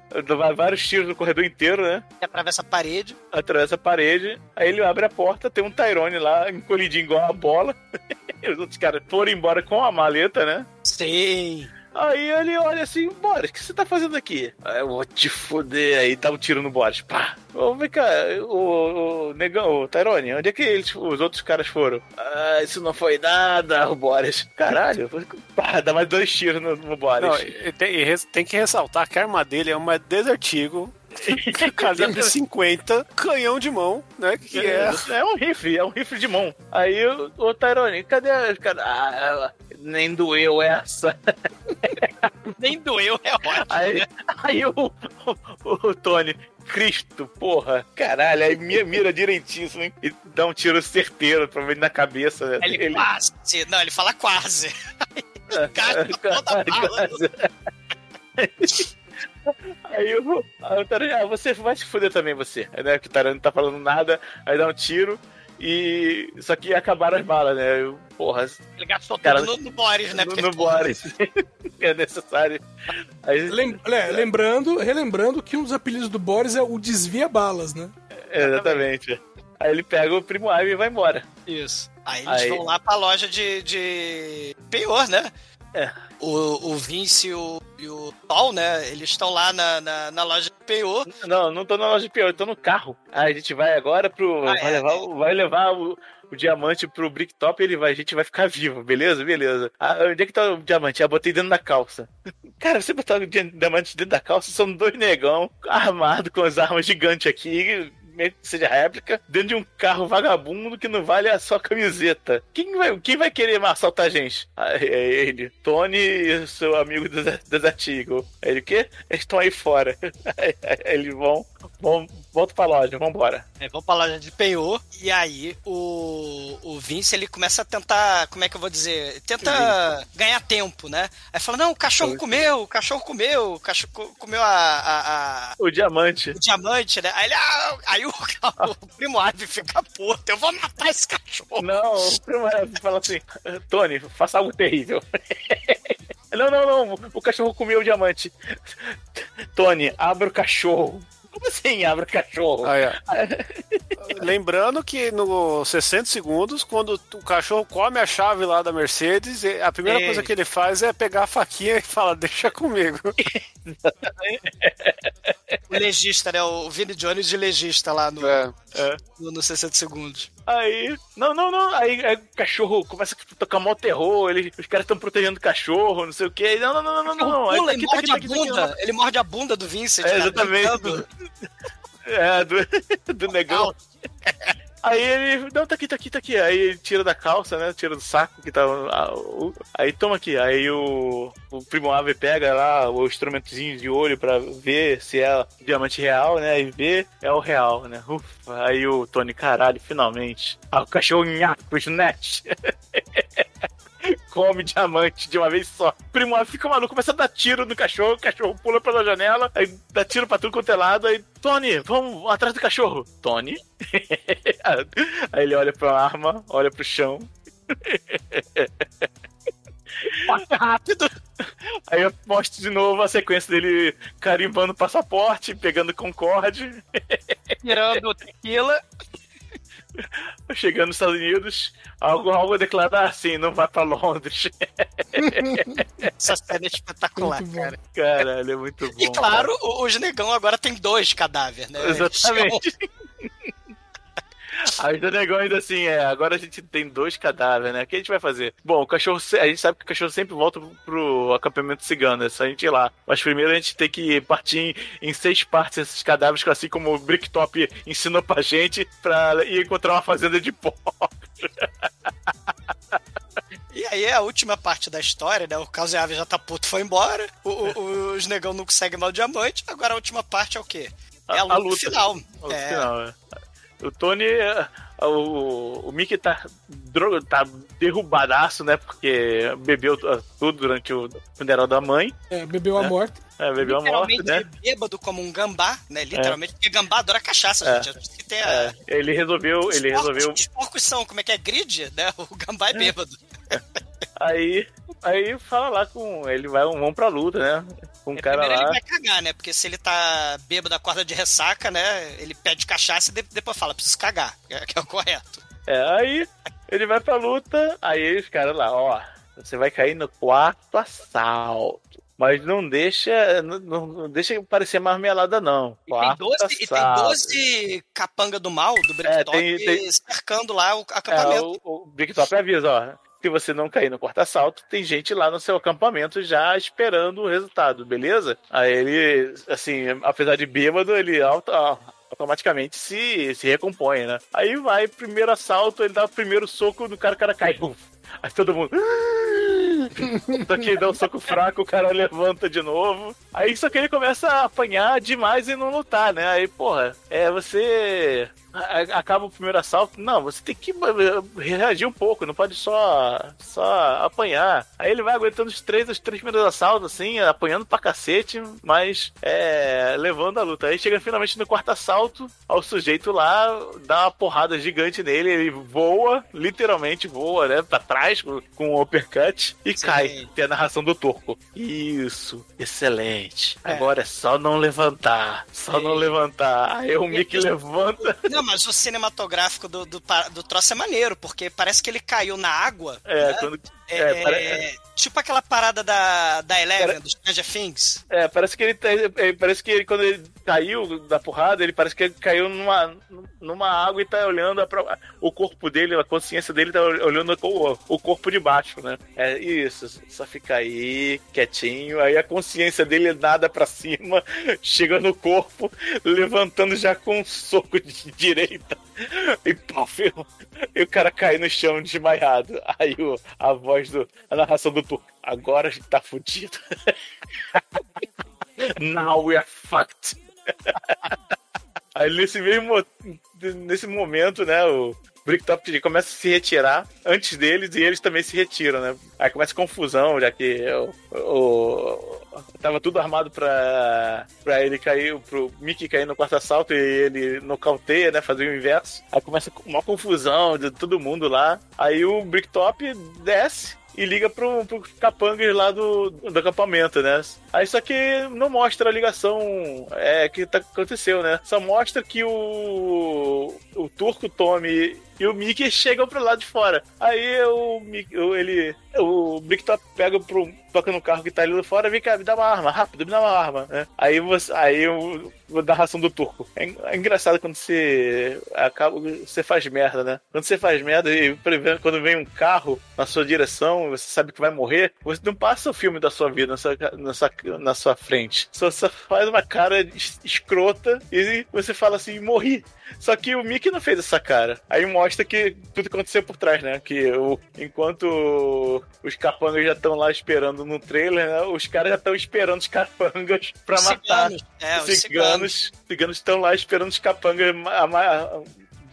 Vários tiros no corredor inteiro, né? Atravessa a parede. Atravessa a parede. Aí ele abre a porta, tem um Tyrone lá, encolhidinho igual a bola. *laughs* Os outros caras foram embora com a maleta, né? Sim. Aí ele olha assim, Boris, o que você tá fazendo aqui? "Ah, Eu vou te foder. Aí dá um tiro no Boris. Pá. Ô, vem cá, o, o negão, o Tyrone, onde é que eles, os outros caras foram? Ah, isso não foi nada, o Boris. Caralho, pá, dá mais dois tiros no, no Boris. Não, e tem, tem que ressaltar que a arma dele é uma Desert Eagle, *laughs* calibre 50, canhão de mão, né? Que é. É um rifle, é um rifle de mão. Aí o, o Tyrone, cadê a cara? Ah, nem doeu essa. *laughs* *laughs* Nem doeu, é ótimo. Aí, aí o, o, o Tony, Cristo, porra, caralho, aí mira, mira direitinho assim, e dá um tiro certeiro, provavelmente na cabeça. né? Ele, quase. Não, ele fala quase. *laughs* Cara, *laughs* toda bala. Aí o, aí o Tarantino, ah, você vai se fuder também, você. Aí, né, que o Tarantino não tá falando nada, aí dá um tiro E. Só que acabaram as balas, né? Eu, porra. Ele gastou Cara, tudo no, no Boris, né? no, no Boris. *laughs* é necessário. Aí, Lem- é, lembrando, relembrando que um dos apelidos do Boris é o desvia balas, né? exatamente. Aí ele pega o primo Ivy e vai embora. Isso. Aí eles Aí- vão lá pra loja de, de penhor, né? É. O, o Vince e o, e o Paul, né? Eles estão lá na, na, na loja de penhor. Não, não tô na loja de pior, eu tô no carro. Aí a gente vai agora pro. Ah, vai, é, levar, é. o- vai levar o, o diamante pro Bricktop e ele vai, a gente vai ficar vivo, beleza? Beleza. Ah, onde é que tá o diamante? Ah, botei dentro da calça. Cara, você botar o di- diamante dentro da calça, são dois negão armados com as armas gigantes aqui. Mesmo que Seja réplica, dentro de um carro vagabundo que não vale a sua camiseta. Quem vai, quem vai querer assaltar a gente? Aí, é ele, Tony e seu amigo Desert Desert Eagle. Aí ele, o quê? Eles estão aí fora. Aí, *laughs* aí eles vão, vão, volta pra loja, vambora. É, vão pra loja de penhor. E aí o, o Vince ele começa a tentar. Como é que eu vou dizer? Tenta ganhar tempo, né? Aí fala: Não, o cachorro comeu, o cachorro comeu, o cachorro co- comeu a- a- a, O diamante. o diamante, né? Aí, ele, ah, aí o, *laughs* o primo Ivy fica puto, eu vou matar esse cachorro. Não, o primo fala assim: Tony, faça algo terrível. *laughs* Não, não, não, o cachorro comeu o diamante. Tony, abra o cachorro. Como assim abre o cachorro? Aí, ó. *laughs* Lembrando que nos 60 segundos, quando o cachorro come a chave lá da Mercedes, a primeira É. coisa que ele faz é pegar a faquinha e fala, deixa comigo. *laughs* O legista, né? O Vini Jones de legista lá no, É. no, no 60 segundos. Aí, não, não, não. Aí, aí o cachorro começa a tocar mó terror. Ele, os caras estão protegendo o cachorro, não sei o quê. Não, não, não, não, não. não. Aí, Pula tá e tá morde tá a aqui, tá aqui, bunda. Ele morde a bunda do Vincent. É, cara, exatamente. É, do, *laughs* do negão. Aí ele. Não, tá aqui, tá aqui, tá aqui. Aí ele tira da calça, né? Tira do saco que tá. o- Aí toma aqui. Aí o, o primo ave pega lá o instrumentozinho de olho pra ver se é diamante real, né? E vê, é o real, né? Ufa. Aí o Tony, caralho, finalmente. Ah, o cachorro nhaco, net. *laughs* Come diamante de uma vez só. O primo fica maluco, começa a dar tiro no cachorro, o cachorro pula pela janela, aí dá tiro pra tudo quanto é lado, aí, Tony, vamos atrás do cachorro. Tony? *laughs* aí ele olha pra arma, olha pro chão. Rápido. Aí eu mostro de novo a sequência dele carimbando o passaporte, pegando Concorde, Tirando tequila. *laughs* chegando nos Estados Unidos, algo, algo a declarar assim, não vai pra Londres. *laughs* Essa cena é espetacular, cara. Caralho, é muito bom. E claro, o- os negão agora tem dois cadáveres, né? Exatamente. *laughs* *laughs* Aí o negão ainda assim, é, agora a gente tem dois cadáveres, né? O que a gente vai fazer? Bom, o cachorro, a gente sabe que o cachorro sempre volta pro acampamento cigano, é só a gente ir lá. Mas primeiro a gente tem que partir em, em seis partes esses cadáveres, assim como o Bricktop ensinou pra gente, pra ir encontrar uma fazenda de pó. *laughs* E aí é a última parte da história, né? O Caseave já tá puto, foi embora. O- o- os negão não conseguem mais o diamante. Agora a última parte é o quê? É a A- luta, a luta. final. No É, final, é. O Tony, é, o, o Mickey tá, dro- tá derrubadaço, né? Porque bebeu tudo durante o funeral da mãe. É, bebeu a É. morte. É, bebeu a morte, literalmente né? bêbado como um gambá, né? Literalmente, porque gambá adora cachaça, É. gente. É que tem a... É, ele resolveu, Os ele porcos- resolveu. Os porcos são, como é que é? Grid, né? O gambá é bêbado. *laughs* Aí, aí fala lá com ele, vai vamos pra luta, né? Com o cara Primeiro ele lá. vai cagar, né? Porque se ele tá bêbado, acorda de ressaca, né? Ele pede cachaça e de- depois fala, preciso cagar, é, que é o correto. É, aí ele vai pra luta, aí os caras lá, ó, você vai cair no quarto assalto. Mas não deixa, não, não- deixa parecer marmelada, não. E tem, Quarto 12, e tem assalto. 12 capanga do mal do Bricktop tem- tem- cercando lá o É, acampamento. o, o Bricktop avisa, ó. Se você não cair no quarto assalto, tem gente lá no seu acampamento já esperando o resultado, beleza? Aí ele, assim, apesar de bêbado, ele auto- ó, automaticamente se, se recompõe, né? Aí vai, primeiro assalto, ele dá o primeiro soco no cara, o cara cai. Aí todo mundo. Só que ele dá um soco fraco, o cara levanta de novo. Aí só que ele começa a apanhar demais e não lutar, né? Aí, porra, é você acaba o primeiro assalto, não, você tem que eh, reagir um pouco, não pode só só apanhar. Aí ele vai aguentando os três, os três primeiros assaltos, assim, apanhando pra cacete, mas é, levando a luta. Aí chega finalmente no quarto assalto, ao sujeito lá dá uma porrada gigante nele, ele voa, literalmente voa, né, pra trás com, o uppercut e. cai. Tem a narração do Turco. Isso, excelente. É. Agora é só não levantar, só Sim. não levantar. Aí o Mickey levanta. Não, mas o cinematográfico do, do, do troço é maneiro, porque parece que ele caiu na água. É, né? quando, É, é, pare- Tipo aquela parada da, da Eleven, Pare- do Stranger Things. é, parece que ele, tá- é, parece que ele, quando ele caiu da porrada, ele parece que ele caiu numa, numa água e tá olhando a o corpo dele, a consciência dele tá olhando o, o corpo de baixo, né? É isso, só fica aí, quietinho, aí a consciência dele nada pra cima, *laughs* chega no corpo, levantando já com um soco de direita. *laughs* E pof, e o cara cai no chão desmaiado. Aí o, a voz do. A narração do turco. Agora a gente tá fudido. *laughs* Now we are fucked. *laughs* Aí nesse mesmo nesse momento, né, o Bricktop começa a se retirar antes deles e eles também se retiram, né? Aí começa confusão, já que o, o- tava tudo armado pra, pra ele cair, pro Mickey cair no quarto assalto e ele nocauteia, né, fazer o inverso. Aí começa uma confusão de todo mundo lá. Aí o Bricktop desce e liga pro, pro capangas lá do, do acampamento, né? Aí só que não mostra a ligação é, que tá, aconteceu, né? Só mostra que o, o Turco, Tommy e o Mickey *laughs* chegam pro lado de fora. Aí o, Mickey- ele, o Bricktop pega pro, toca no carro que tá ali fora, vem cá, me dá uma arma, rápido, me dá uma arma, né? Aí você, aí o, da ração do turco. É, é engraçado quando você acaba, você faz merda, né? Quando você faz merda e quando vem um carro na sua direção, você sabe que vai morrer, você não passa o filme da sua vida na sua, na sua, na sua frente. Só, só faz uma cara es- escrota e você fala assim, morri. Só que o Mickey não fez essa cara. Aí mostra que tudo aconteceu por trás, né? Que o, enquanto os capangas já estão lá esperando no trailer, né? Os caras já estão esperando os capangas *laughs* pra Os matar. ciganos. É, os os ciganos. Os ciganos estão lá esperando os capangas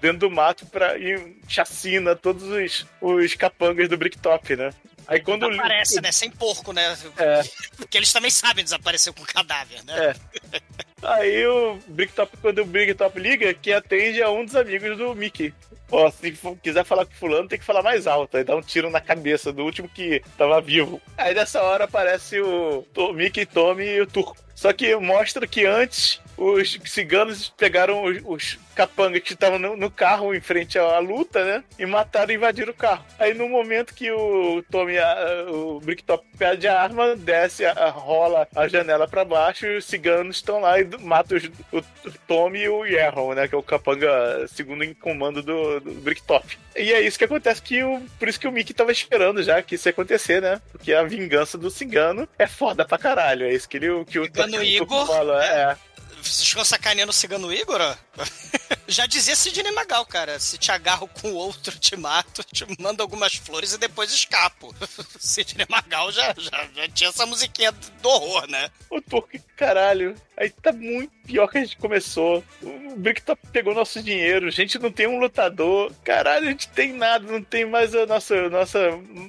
dentro do mato pra ir chacina todos os, os capangas do Bricktop, né? Aí quando Aparece, né? Sem porco, né? É. *laughs* Porque eles também sabem desaparecer com cadáver, né? É. Aí o Bricktop, quando o Bricktop liga, quem atende é um dos amigos do Mickey. Ó, se quiser falar com fulano, tem que falar mais alto. Aí dá um tiro na cabeça do último que tava vivo. Aí nessa hora aparece o, Mickey, Tommy e o Turco. Só que mostra que antes os ciganos pegaram os, os capangas que estavam no, no carro em frente à, luta, né? E mataram e invadiram o carro. Aí no momento que o Tommy, a- o Bricktop perde a arma, desce, a, a- rola a janela pra baixo e os ciganos estão lá e matam o, o Tommy e o Yerron, né? Que é o capanga segundo em comando do, do Bricktop. E é isso que acontece, que o, por isso que o Mickey tava esperando já que isso ia acontecer, né? Porque a vingança do cigano é foda pra caralho. É isso que, ele, que o Cigano que o Igor, fala. É. Vocês ficam sacaneando o cigano Igor? *laughs* Já dizia Sidney Magal, cara. Se te agarro com outro, te mato, te mando algumas flores e depois escapo. *laughs* Sidney Magal já, já, já tinha essa musiquinha do horror, né? O Turco, caralho. Aí tá muito pior que a gente começou. O Bricktop pegou nosso dinheiro. A gente não tem um lutador. Caralho, a gente tem nada. Não tem mais a nossa, nossa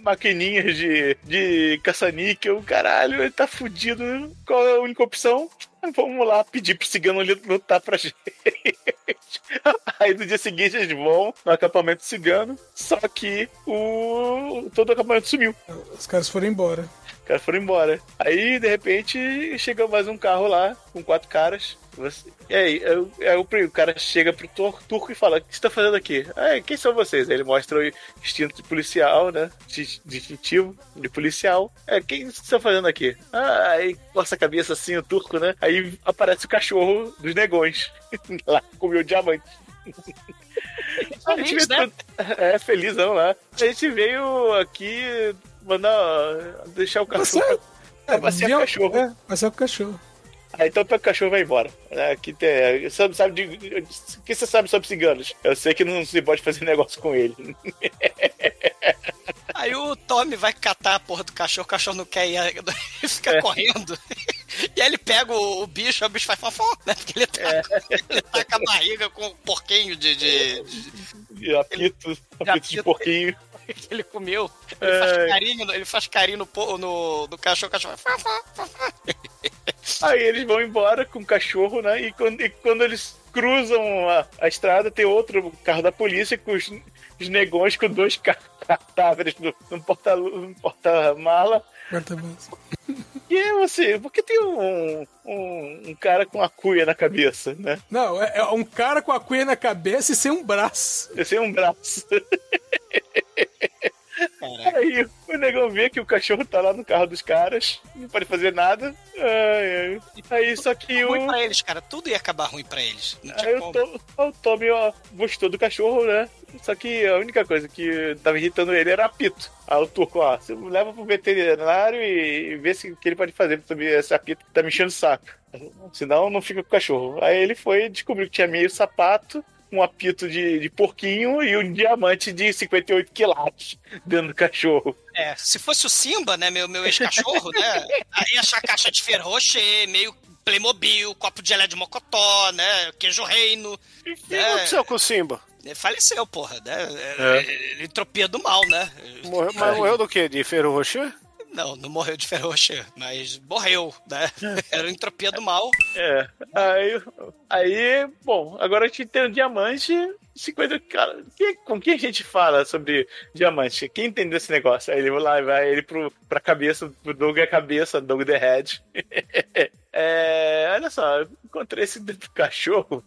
maquininha de, de caça-níquel. Caralho, ele tá fudido. Qual é a única opção? *laughs* Vamos lá pedir pro cigano lutar pra *laughs* gente. Aí no dia seguinte eles vão no acampamento cigano. Só que o todo o acampamento sumiu. Os caras foram embora. Caras foram embora. Aí, de repente, chega mais um carro lá, com quatro caras. Você- E aí, aí o- aí o cara chega pro tur- turco e fala: O que você tá fazendo aqui? Ah, quem são vocês? Aí ele mostra o instinto de policial, né? Di- Distintivo de policial. É, quem vocês estão fazendo aqui? Ah, aí coça a cabeça assim, o turco, né? Aí aparece o cachorro dos negões. *laughs* lá, comeu diamante. *laughs* A gente Feliz, veio né? É, felizão lá. A gente veio aqui mandar deixar o cachorro. Você- pra- pra passear com o cachorro. É, passear com o cachorro. Ah, então pega o cachorro e vai embora. É, Aqui tem, sabe, sabe de, o que você sabe sobre ciganos? Eu sei que não se pode fazer *laughs* negócio com ele. Aí o Tommy vai catar a porra do cachorro, o cachorro não quer ir, ele *laughs* fica correndo. *laughs* E aí ele pega o, o bicho, aí o bicho faz fofó, né? Porque ele tá, ele tá com a barriga com um porquinho de. de, E apito, apito de apito. porquinho. Que ele comeu. Ele faz carinho, ele faz carinho no, no, no cachorro, o cachorro. Aí eles vão embora com o cachorro, né? E quando, e quando eles cruzam a, a estrada, tem outro carro da polícia com os, os negões com dois ca- cadáveres no, no porta- no porta-mala. Quarta-vez. e é você, por que tem um, um, um cara com a cuia na cabeça, né? Não, é, é um cara com a cuia na cabeça e sem um braço. Esse é um braço. *laughs* Aí o negão vê que o cachorro tá lá no carro dos caras, não pode fazer nada. Ai, ai. Aí só que o. Ruim pra eles, cara. Tudo ia acabar ruim pra eles. Não tinha Aí o. Tom, o Tommy ó, gostou do cachorro, né? Só que a única coisa que tava irritando ele era apito. Aí o turco, ó, você leva pro veterinário e vê se o que ele pode fazer pra subir esse apito que tá me enchendo o saco. Senão não fica com o cachorro. Aí ele foi e descobriu que tinha meio sapato, um apito de, de porquinho e um diamante de 58 quilates dentro do cachorro. É, se fosse o Simba, né, meu, meu ex-cachorro, né? Aí ia achar caixa de ferro rocher, meio Playmobil, copo de gelé de mocotó, né? Queijo reino. O que É. aconteceu com o Simba? Ele faleceu, porra, né? É. Ele entropia do mal, né? Morreu, mas morreu do quê? De Ferro Rocher? Não, não morreu de ferro rocher, mas morreu, né? *laughs* Era entropia do mal. É. Aí, aí, bom, agora a gente tem um diamante. 50. Cara, que- com quem a gente fala sobre diamante? Quem entendeu esse negócio? Aí ele vai lá, vai ele pro, pra cabeça, pro Doug é a cabeça, Doug the Head. *laughs* É, olha só, encontrei esse *laughs* cachorro.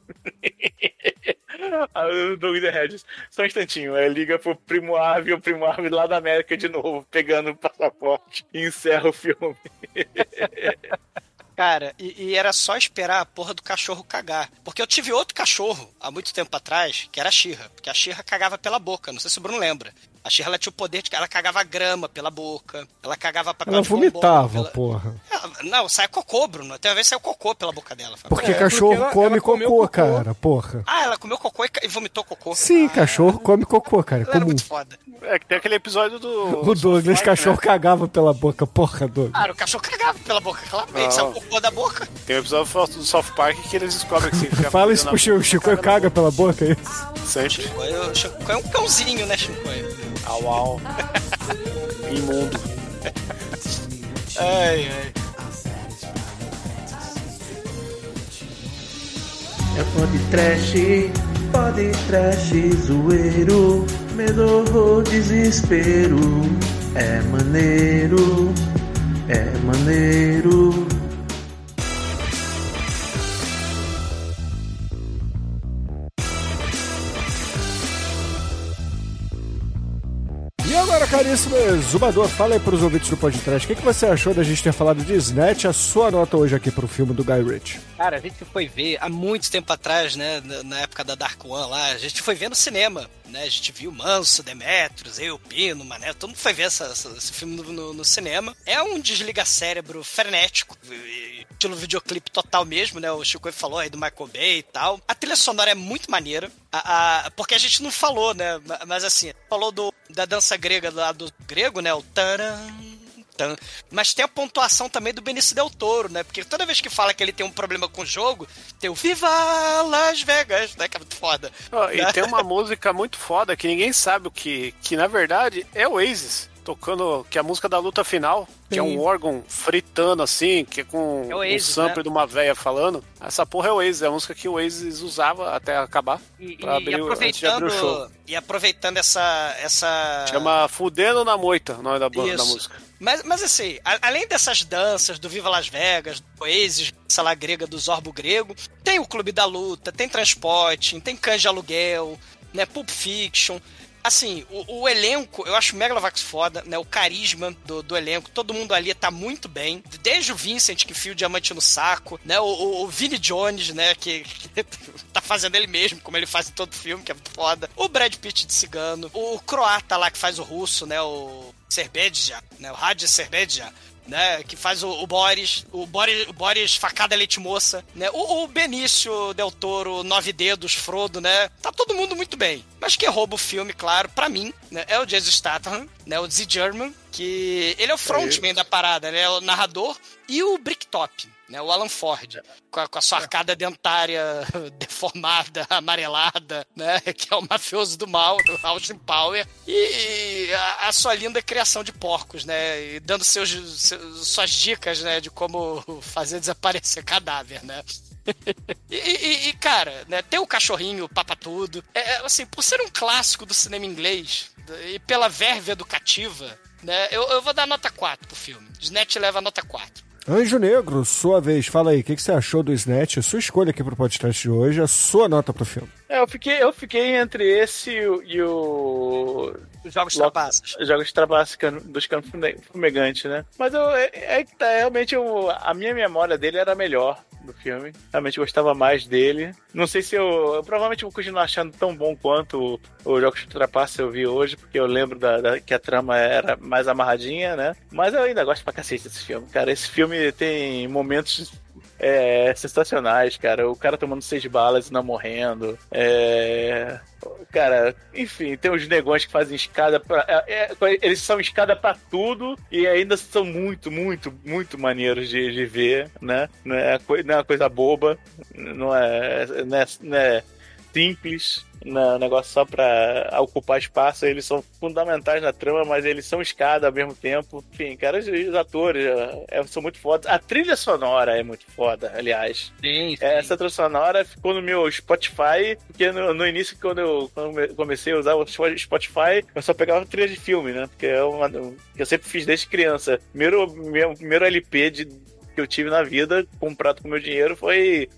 Aí o Doug the Head, só um instantinho, aí liga pro Primo Ave, o Primo Ave lá da América de novo, pegando o passaporte e encerra o filme. *laughs* Cara, e, e era só esperar a porra do cachorro cagar. Porque eu tive outro cachorro há muito tempo atrás, que era a Xirra. Porque a Xirra cagava pela boca, não sei se o Bruno lembra. A Xirra ela tinha o poder de que ela cagava grama pela boca, ela cagava papel Ela de bombom vomitava, pela- porra. Não, sai cocô, Bruno. Tem uma vez saiu cocô pela boca dela. Porque É, cachorro porque ela- come ela cocô, cocô. cara, porra. Ah, ela comeu cocô e, e vomitou cocô. Sim, ah, cachorro come cocô, cara, é Ela era comum. muito foda. É que tem aquele episódio do. O Douglas, cachorro né? cagava pela boca, porra, Douglas. Cara, o cachorro cagava pela boca, claramente. Saiu cocô da boca. Tem um episódio do South Park que eles descobrem que fica Fala isso pro Chico, Chico caga caga pela boca, é isso? Sempre. O Chico é um cãozinho, né, Chico? Au, au. *laughs* Imundo. Ai, ai. É pode trash, pode trash, zoeiro, medo ou desespero. É maneiro, é maneiro. Agora, caríssimo Zumador, fala aí pros ouvintes do podcast, o que, que você achou da gente ter falado de Snatch, a sua nota hoje aqui pro filme do Guy Ritchie? Cara, a gente foi ver há muito tempo atrás, né? Na época da Dark One lá, a gente foi ver no cinema, né? A gente viu Manso, Demetrius, eu, Pino, Mané, todo mundo foi ver essa- essa- esse filme no, no- no cinema. É um desliga-cérebro frenético, estilo videoclipe total mesmo, né? O Chico falou aí do Michael Bay e tal. A trilha sonora é muito maneira, a- a- porque a gente não falou, né? Ma- Mas assim, falou do, da dança grega lá do grego, né? O taran, tan. Mas tem a pontuação também do Benício Del Toro, né? Porque toda vez que fala que ele tem um problema com o jogo, tem o Viva Las Vegas, né? Que é muito foda. Ó, e tem uma *laughs* música muito foda que ninguém sabe o que. Que na verdade é o Oasis. Tocando, que é a música da luta final, que é um Sim. órgão fritando assim, que é com É o um Oasis, sample né? de uma véia falando. Essa porra é o Oasis, é a música que o Oasis usava até acabar. E, Pra e abrir o- antes de abrir aproveitando, o show. e aproveitando essa, essa Chama Fudendo na Moita, o nome da, banda, da música. Mas, mas assim, a- além dessas danças do Viva Las Vegas, do Oasis, sala grega do Zorbo grego, tem o Clube da Luta, tem Transporte, tem Cães de Aluguel, né, Pulp Fiction. Assim, o, o elenco, eu acho o Megalovax foda, né? O carisma do, do elenco, todo mundo ali tá muito bem. Desde o Vincent, que fia o diamante no saco, né? O, o, o Vinnie Jones, né? Que, que *laughs* tá fazendo ele mesmo, como ele faz em todo filme, que é muito foda. O Brad Pitt de cigano. O croata lá que faz o russo, né? O Serbedja, né? O Radja Serbedja. Né, que faz o, o Boris, o Boris, o Boris facada leite moça, né? O, o Benício Del Toro, nove dedos, Frodo, né? Tá todo mundo muito bem. Mas quem rouba o filme, claro, pra mim, né, é o Jason Statham, né? O Z German, que ele é o frontman da parada, ele é o narrador, e o Bricktop, né? O Alan Ford, com a, com a sua arcada dentária *laughs* deformada, *laughs* amarelada, né? *laughs* Que é o mafioso do mal, do Austin Power, e, e a, a sua linda criação de porcos, né? E dando seus, seus, suas dicas, né? De como fazer desaparecer cadáver, né? e, e- e, cara, né, tem o cachorrinho, papa tudo. É, é, assim, por ser um clássico do cinema inglês e pela verve educativa, né, eu, eu vou dar nota 4 pro filme. Snatch leva nota 4. Anjo Negro, sua vez, fala aí, o que, que você achou do Snatch? A sua escolha aqui pro podcast de hoje, a sua nota pro filme. É, eu fiquei, eu fiquei entre esse e o. e o- Os Jogos Trapaças. Jogos Trapaças dos Canos Fume- Fumegantes, né? Mas eu, é, é tá, realmente eu, a minha memória dele era melhor do filme. Realmente gostava mais dele. Não sei se eu. eu provavelmente vou continuar achando tão bom quanto o, Jogos Trapaças eu vi hoje, porque eu lembro da, da- que a trama era mais amarradinha, né? Mas eu ainda gosto pra cacete desse filme. Cara, esse filme tem momentos é, sensacionais, cara. O cara tomando seis balas e não morrendo. É. Cara, enfim, tem os negões que fazem escada pra. é, é, eles são escada pra tudo e ainda são muito, muito, muito maneiros de, de ver, né? Não é, não é uma coisa boba, não é, não é, não é simples, é um negócio só pra ocupar espaço. Eles são fundamentais na trama, mas eles são escada ao mesmo tempo. Enfim, cara, os, os atores é, são muito fodas. A trilha sonora é muito foda, aliás. Sim, É, Essa trilha sonora ficou no meu Spotify, porque no, no início, quando eu, comecei a usar o Spotify, eu só pegava trilha de filme, né? Porque é uma, que eu sempre fiz desde criança. Primeiro, meu primeiro LP de, que eu tive na vida, comprado com meu dinheiro, foi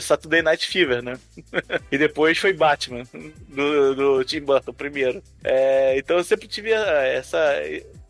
Saturday Night Fever, né? *laughs* e depois foi Batman, do, do Tim Burton, o primeiro. É, então eu sempre tive essa.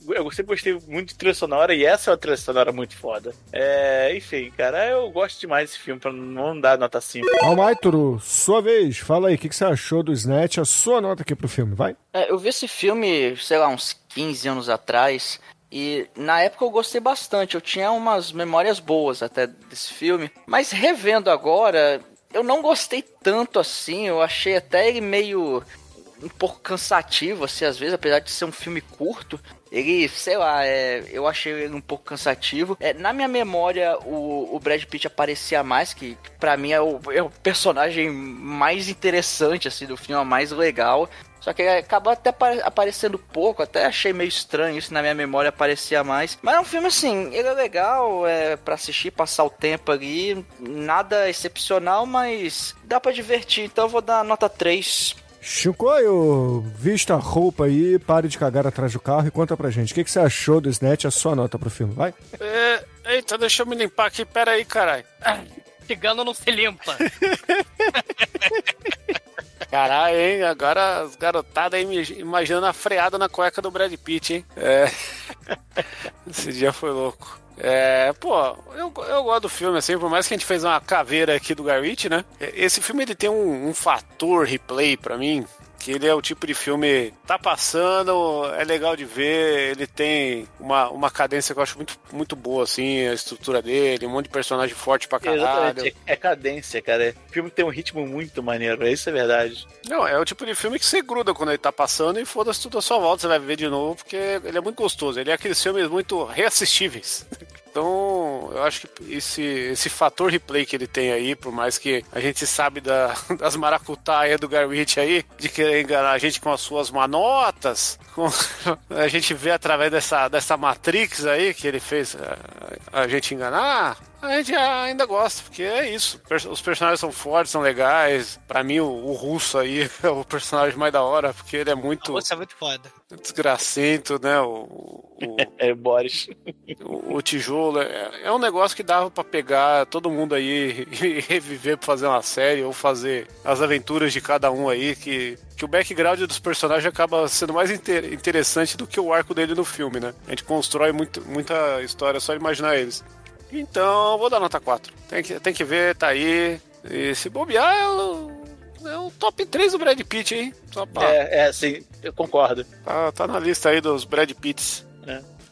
Eu sempre gostei muito de trilha sonora e essa é uma trilha sonora muito foda. É, enfim, cara, eu gosto demais desse filme, pra não dar nota 5. Almaituru, sua vez, fala aí, o que, que você achou do Snatch? A sua nota aqui pro filme, vai? É, eu vi esse filme, sei lá, uns 15 anos atrás. E na época eu gostei bastante. Eu tinha umas memórias boas até desse filme. Mas revendo agora, eu não gostei tanto assim. Eu achei até ele meio um pouco cansativo, assim, às vezes, apesar de ser um filme curto. Ele, sei lá, é, eu achei ele um pouco cansativo. É, na minha memória, o, o Brad Pitt aparecia mais, que, que para mim é o, é o personagem mais interessante, assim, do filme, é o mais legal. Só que acaba até apare- aparecendo pouco, até achei meio estranho isso na minha memória aparecia mais. Mas é um filme assim, ele é legal, é para assistir, passar o tempo ali, nada excepcional, mas dá pra divertir, então eu vou dar nota 3. Chicoio, vista a roupa aí, pare de cagar atrás do carro e conta pra gente. O que, que você achou do Snatch? A sua nota pro filme, vai? É, eita, deixa eu me limpar aqui, pera aí, caralho. Cigano não se limpa. *laughs* Caralho, hein? Agora as garotadas aí imaginando a freada na cueca do Brad Pitt, hein? É. *laughs* Esse dia foi louco. É, pô, eu, eu gosto do filme, assim, por mais que a gente fez uma caveira aqui do Garrett, né? Esse filme ele tem um, um fator replay pra mim, que ele é o tipo de filme tá passando, é legal de ver, ele tem uma, uma cadência que eu acho muito, muito boa, assim, a estrutura dele, um monte de personagem forte pra caralho. Exatamente, é, é cadência, cara. O filme tem um ritmo muito maneiro, isso é verdade. Não, é o tipo de filme que você gruda quando ele tá passando e foda-se tudo à sua volta, você vai ver de novo, porque ele é muito gostoso. Ele é aqueles filmes muito reassistíveis. *laughs* Então, eu acho que esse, esse fator replay que ele tem aí, por mais que a gente sabe da, *laughs* das maracutaias do Garwitch aí, de querer enganar a gente com as suas manotas, com- *laughs* a gente vê através dessa, dessa Matrix aí que ele fez a, a gente enganar, a gente ainda gosta, porque é isso. Os personagens são fortes, são legais. Pra mim, o, o russo aí *laughs* é o personagem mais da hora, porque ele é muito Você é muito foda. Desgracento, né? O, o, *laughs* É, Boris. o, o tijolo. É, é um negócio que dava pra pegar todo mundo aí *laughs* e reviver pra fazer uma série ou fazer as aventuras de cada um aí, que, que o background dos personagens acaba sendo mais inter- interessante do que o arco dele no filme, né? A gente constrói muito, muita história só imaginar eles. Então, vou dar nota 4. Tem que, tem que ver, tá aí. E se bobear, o, é o top 3 do Brad Pitt, hein? Só pra, É, é, sim, eu concordo. tá, tá na lista aí dos Brad Pitts.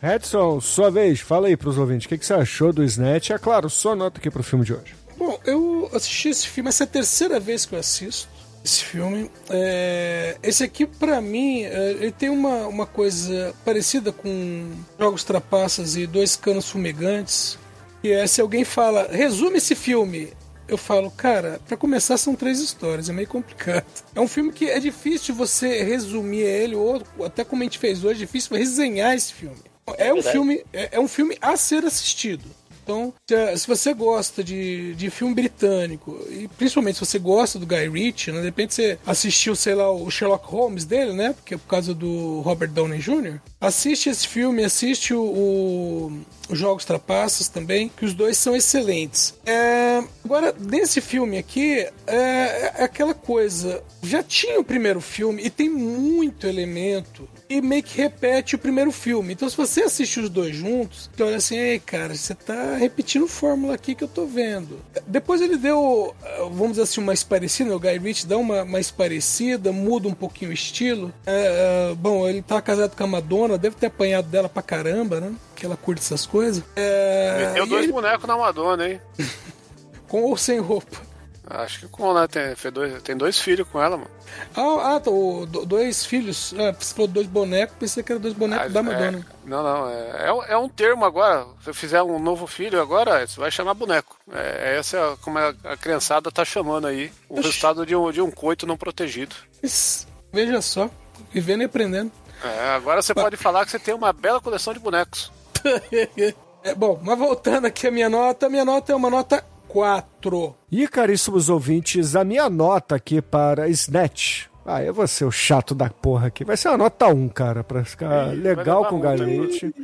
Edson, sua vez, fala aí pros ouvintes. O que, que você achou do Snatch? É claro, sua nota aqui pro filme de hoje. Bom, eu assisti esse filme, essa é a terceira vez que eu assisto. esse filme. É, esse aqui, pra mim, é, ele tem uma, uma coisa parecida com Jogos Trapaças e Dois Canos Fumegantes. Que é se alguém fala, resume esse filme. Eu falo, cara, pra começar são três histórias, é meio complicado. É um filme que é difícil você resumir ele, ou até como a gente fez hoje, é difícil resenhar esse filme. É, um verdade. filme, é, é um filme a ser assistido. Então, se, se você gosta de, de filme britânico, e principalmente se você gosta do Guy Ritchie, né, de repente você assistiu, sei lá, o Sherlock Holmes dele, né? Porque é por causa do Robert Downey Jr. Assiste esse filme, assiste o, o os Jogos Trapaças também, que os dois são excelentes. É, agora, nesse filme aqui, é, é aquela coisa. Já tinha o primeiro filme e tem muito elemento e meio que repete o primeiro filme. Então, se você assiste os dois juntos, você olha assim, ei, cara, você tá repetindo fórmula aqui que eu tô vendo. Depois ele deu, vamos dizer assim, uma parecida, o Guy Ritchie dá uma mais parecida, muda um pouquinho o estilo. É, é, bom, ele tá casado com a Madonna, deve ter apanhado dela pra caramba, né? Que ela curte essas coisas. É, Meteu dois ele- bonecos na Madonna, hein? *laughs* com ou sem roupa. Acho que com, né? Tem, dois, tem dois filhos com ela, mano. Ah, ah tá, o- do- dois filhos. Ah, você falou dois bonecos, pensei que era dois bonecos Ah, da Madonna. é- não, não. É, é, um- é termo agora. Se eu fizer um novo filho agora, você vai chamar boneco. É, essa é como a, a criançada tá chamando aí. O Oxi. resultado de um, de um coito não protegido. Isso, Veja só, vivendo e aprendendo. É, agora você pode falar que você tem uma bela coleção de bonecos. *laughs* É, bom, mas voltando aqui a minha nota, a minha nota é uma nota 4. E, caríssimos ouvintes, a minha nota aqui para Snatch. Ah, eu vou ser o chato da porra aqui. Vai ser uma nota 1, cara, pra ficar Ih, legal com o levar muito, Galete.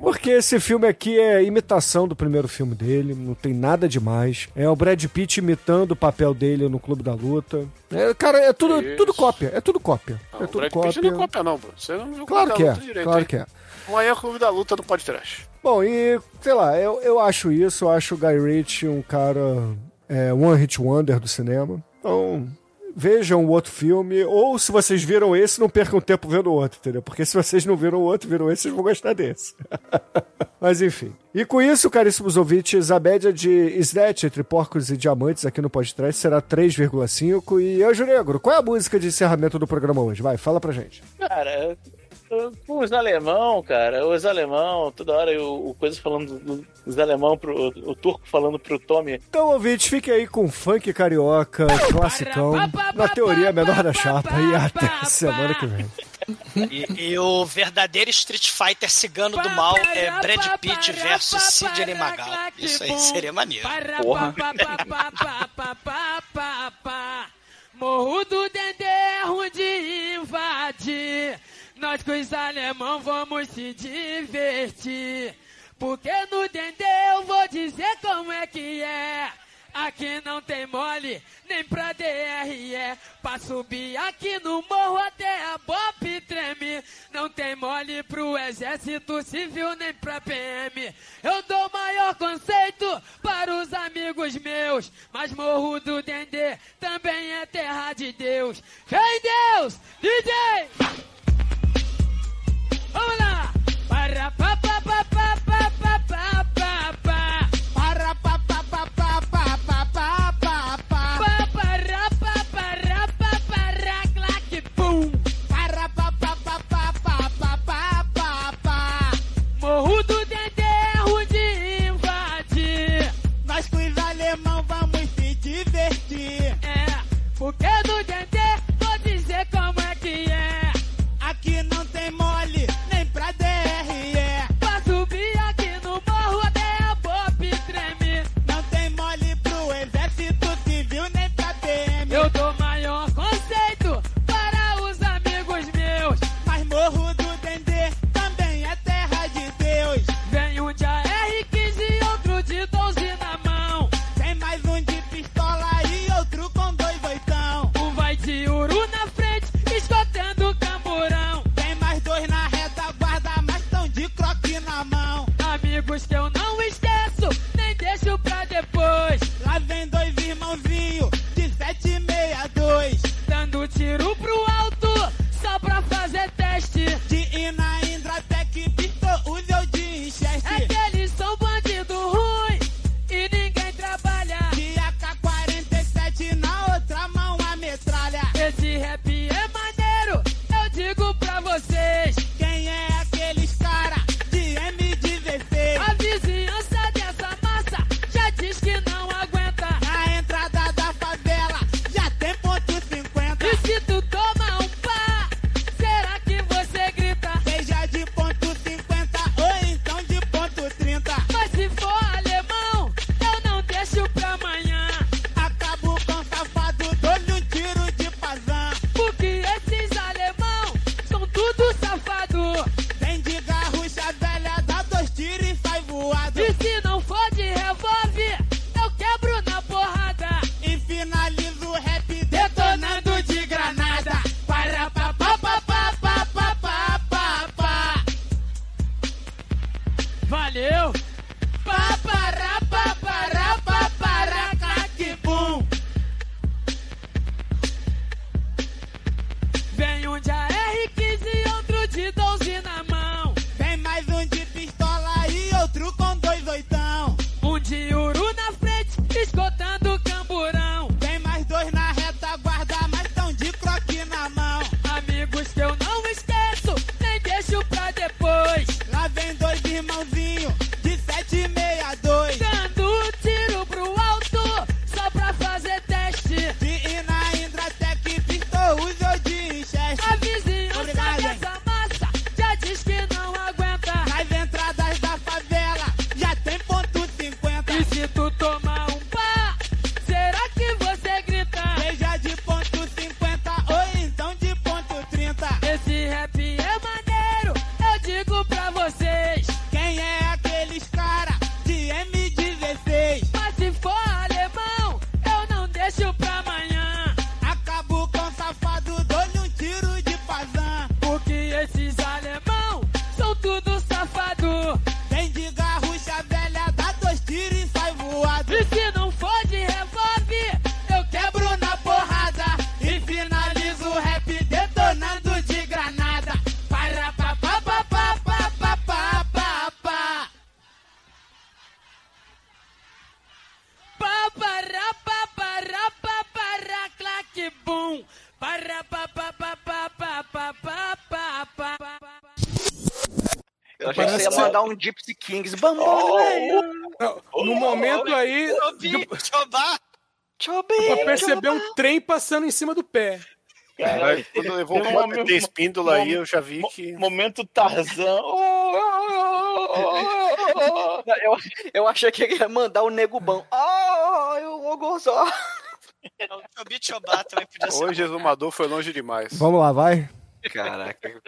Porque esse filme aqui é imitação do primeiro filme dele, não tem nada demais. É o Brad Pitt imitando o papel dele no Clube da Luta. É, cara, é tudo, Isso. tudo cópia, é tudo cópia. Não, é o tudo Brad cópia. Pitt não é cópia, não. Você não viu o Claro que é, direito, claro hein? que é. Amanhã é o Clube da Luta no podcast. Bom, e sei lá, eu, eu acho isso, eu acho o Guy Ritchie um cara é, one hit wonder do cinema. Então, vejam o outro filme, ou se vocês viram esse, não percam tempo vendo o outro, entendeu? Porque se vocês não viram o outro, viram esse, vocês vão gostar desse. *laughs* Mas enfim. E com isso, caríssimos ouvintes, a média de Snatch entre porcos e diamantes aqui no podcast será 3,5. E Anjo Negro, qual é a música de encerramento do programa hoje? Vai, fala pra gente. Cara, os alemão, cara, os alemão, toda hora o, o coisa falando do- dos alemão pro o, turco falando pro Tommy. Então, ouvintes, fique aí com funk carioca, classicão, na teoria menor da chapa e até semana que vem. E, e o verdadeiro Street Fighter cigano do mal é Brad Pitt versus Sidney Magal. Isso aí seria maneiro. Porra. Morro do Dendê é ruim de invadir. Nós com os alemão vamos se divertir. Porque no Dendê eu vou dizer como é que é. Aqui não tem mole, nem pra DRE. Pra subir aqui no morro até a BOP treme. Não tem mole pro exército civil, nem pra PM. Eu dou maior conceito para os amigos meus. Mas morro do Dendê também é terra de Deus. Vem Deus, DJ! ¡Hola! ¡Para, papá! Mandar um Gypsy Kings. Bambolê. Não, no momento aí, Chobi, Chobá. Chobe. pra perceber um trem passando em cima do pé. Aí, quando levou o um momento- de espíndola aí, eu já vi que. Momento Tarzan. Eu, eu achei que ele ia mandar o nego bom. Ah, eu vou gozar. Chobi Chobá também podia ser. Hoje o exumador foi longe demais. Vamos lá, vai. Caraca.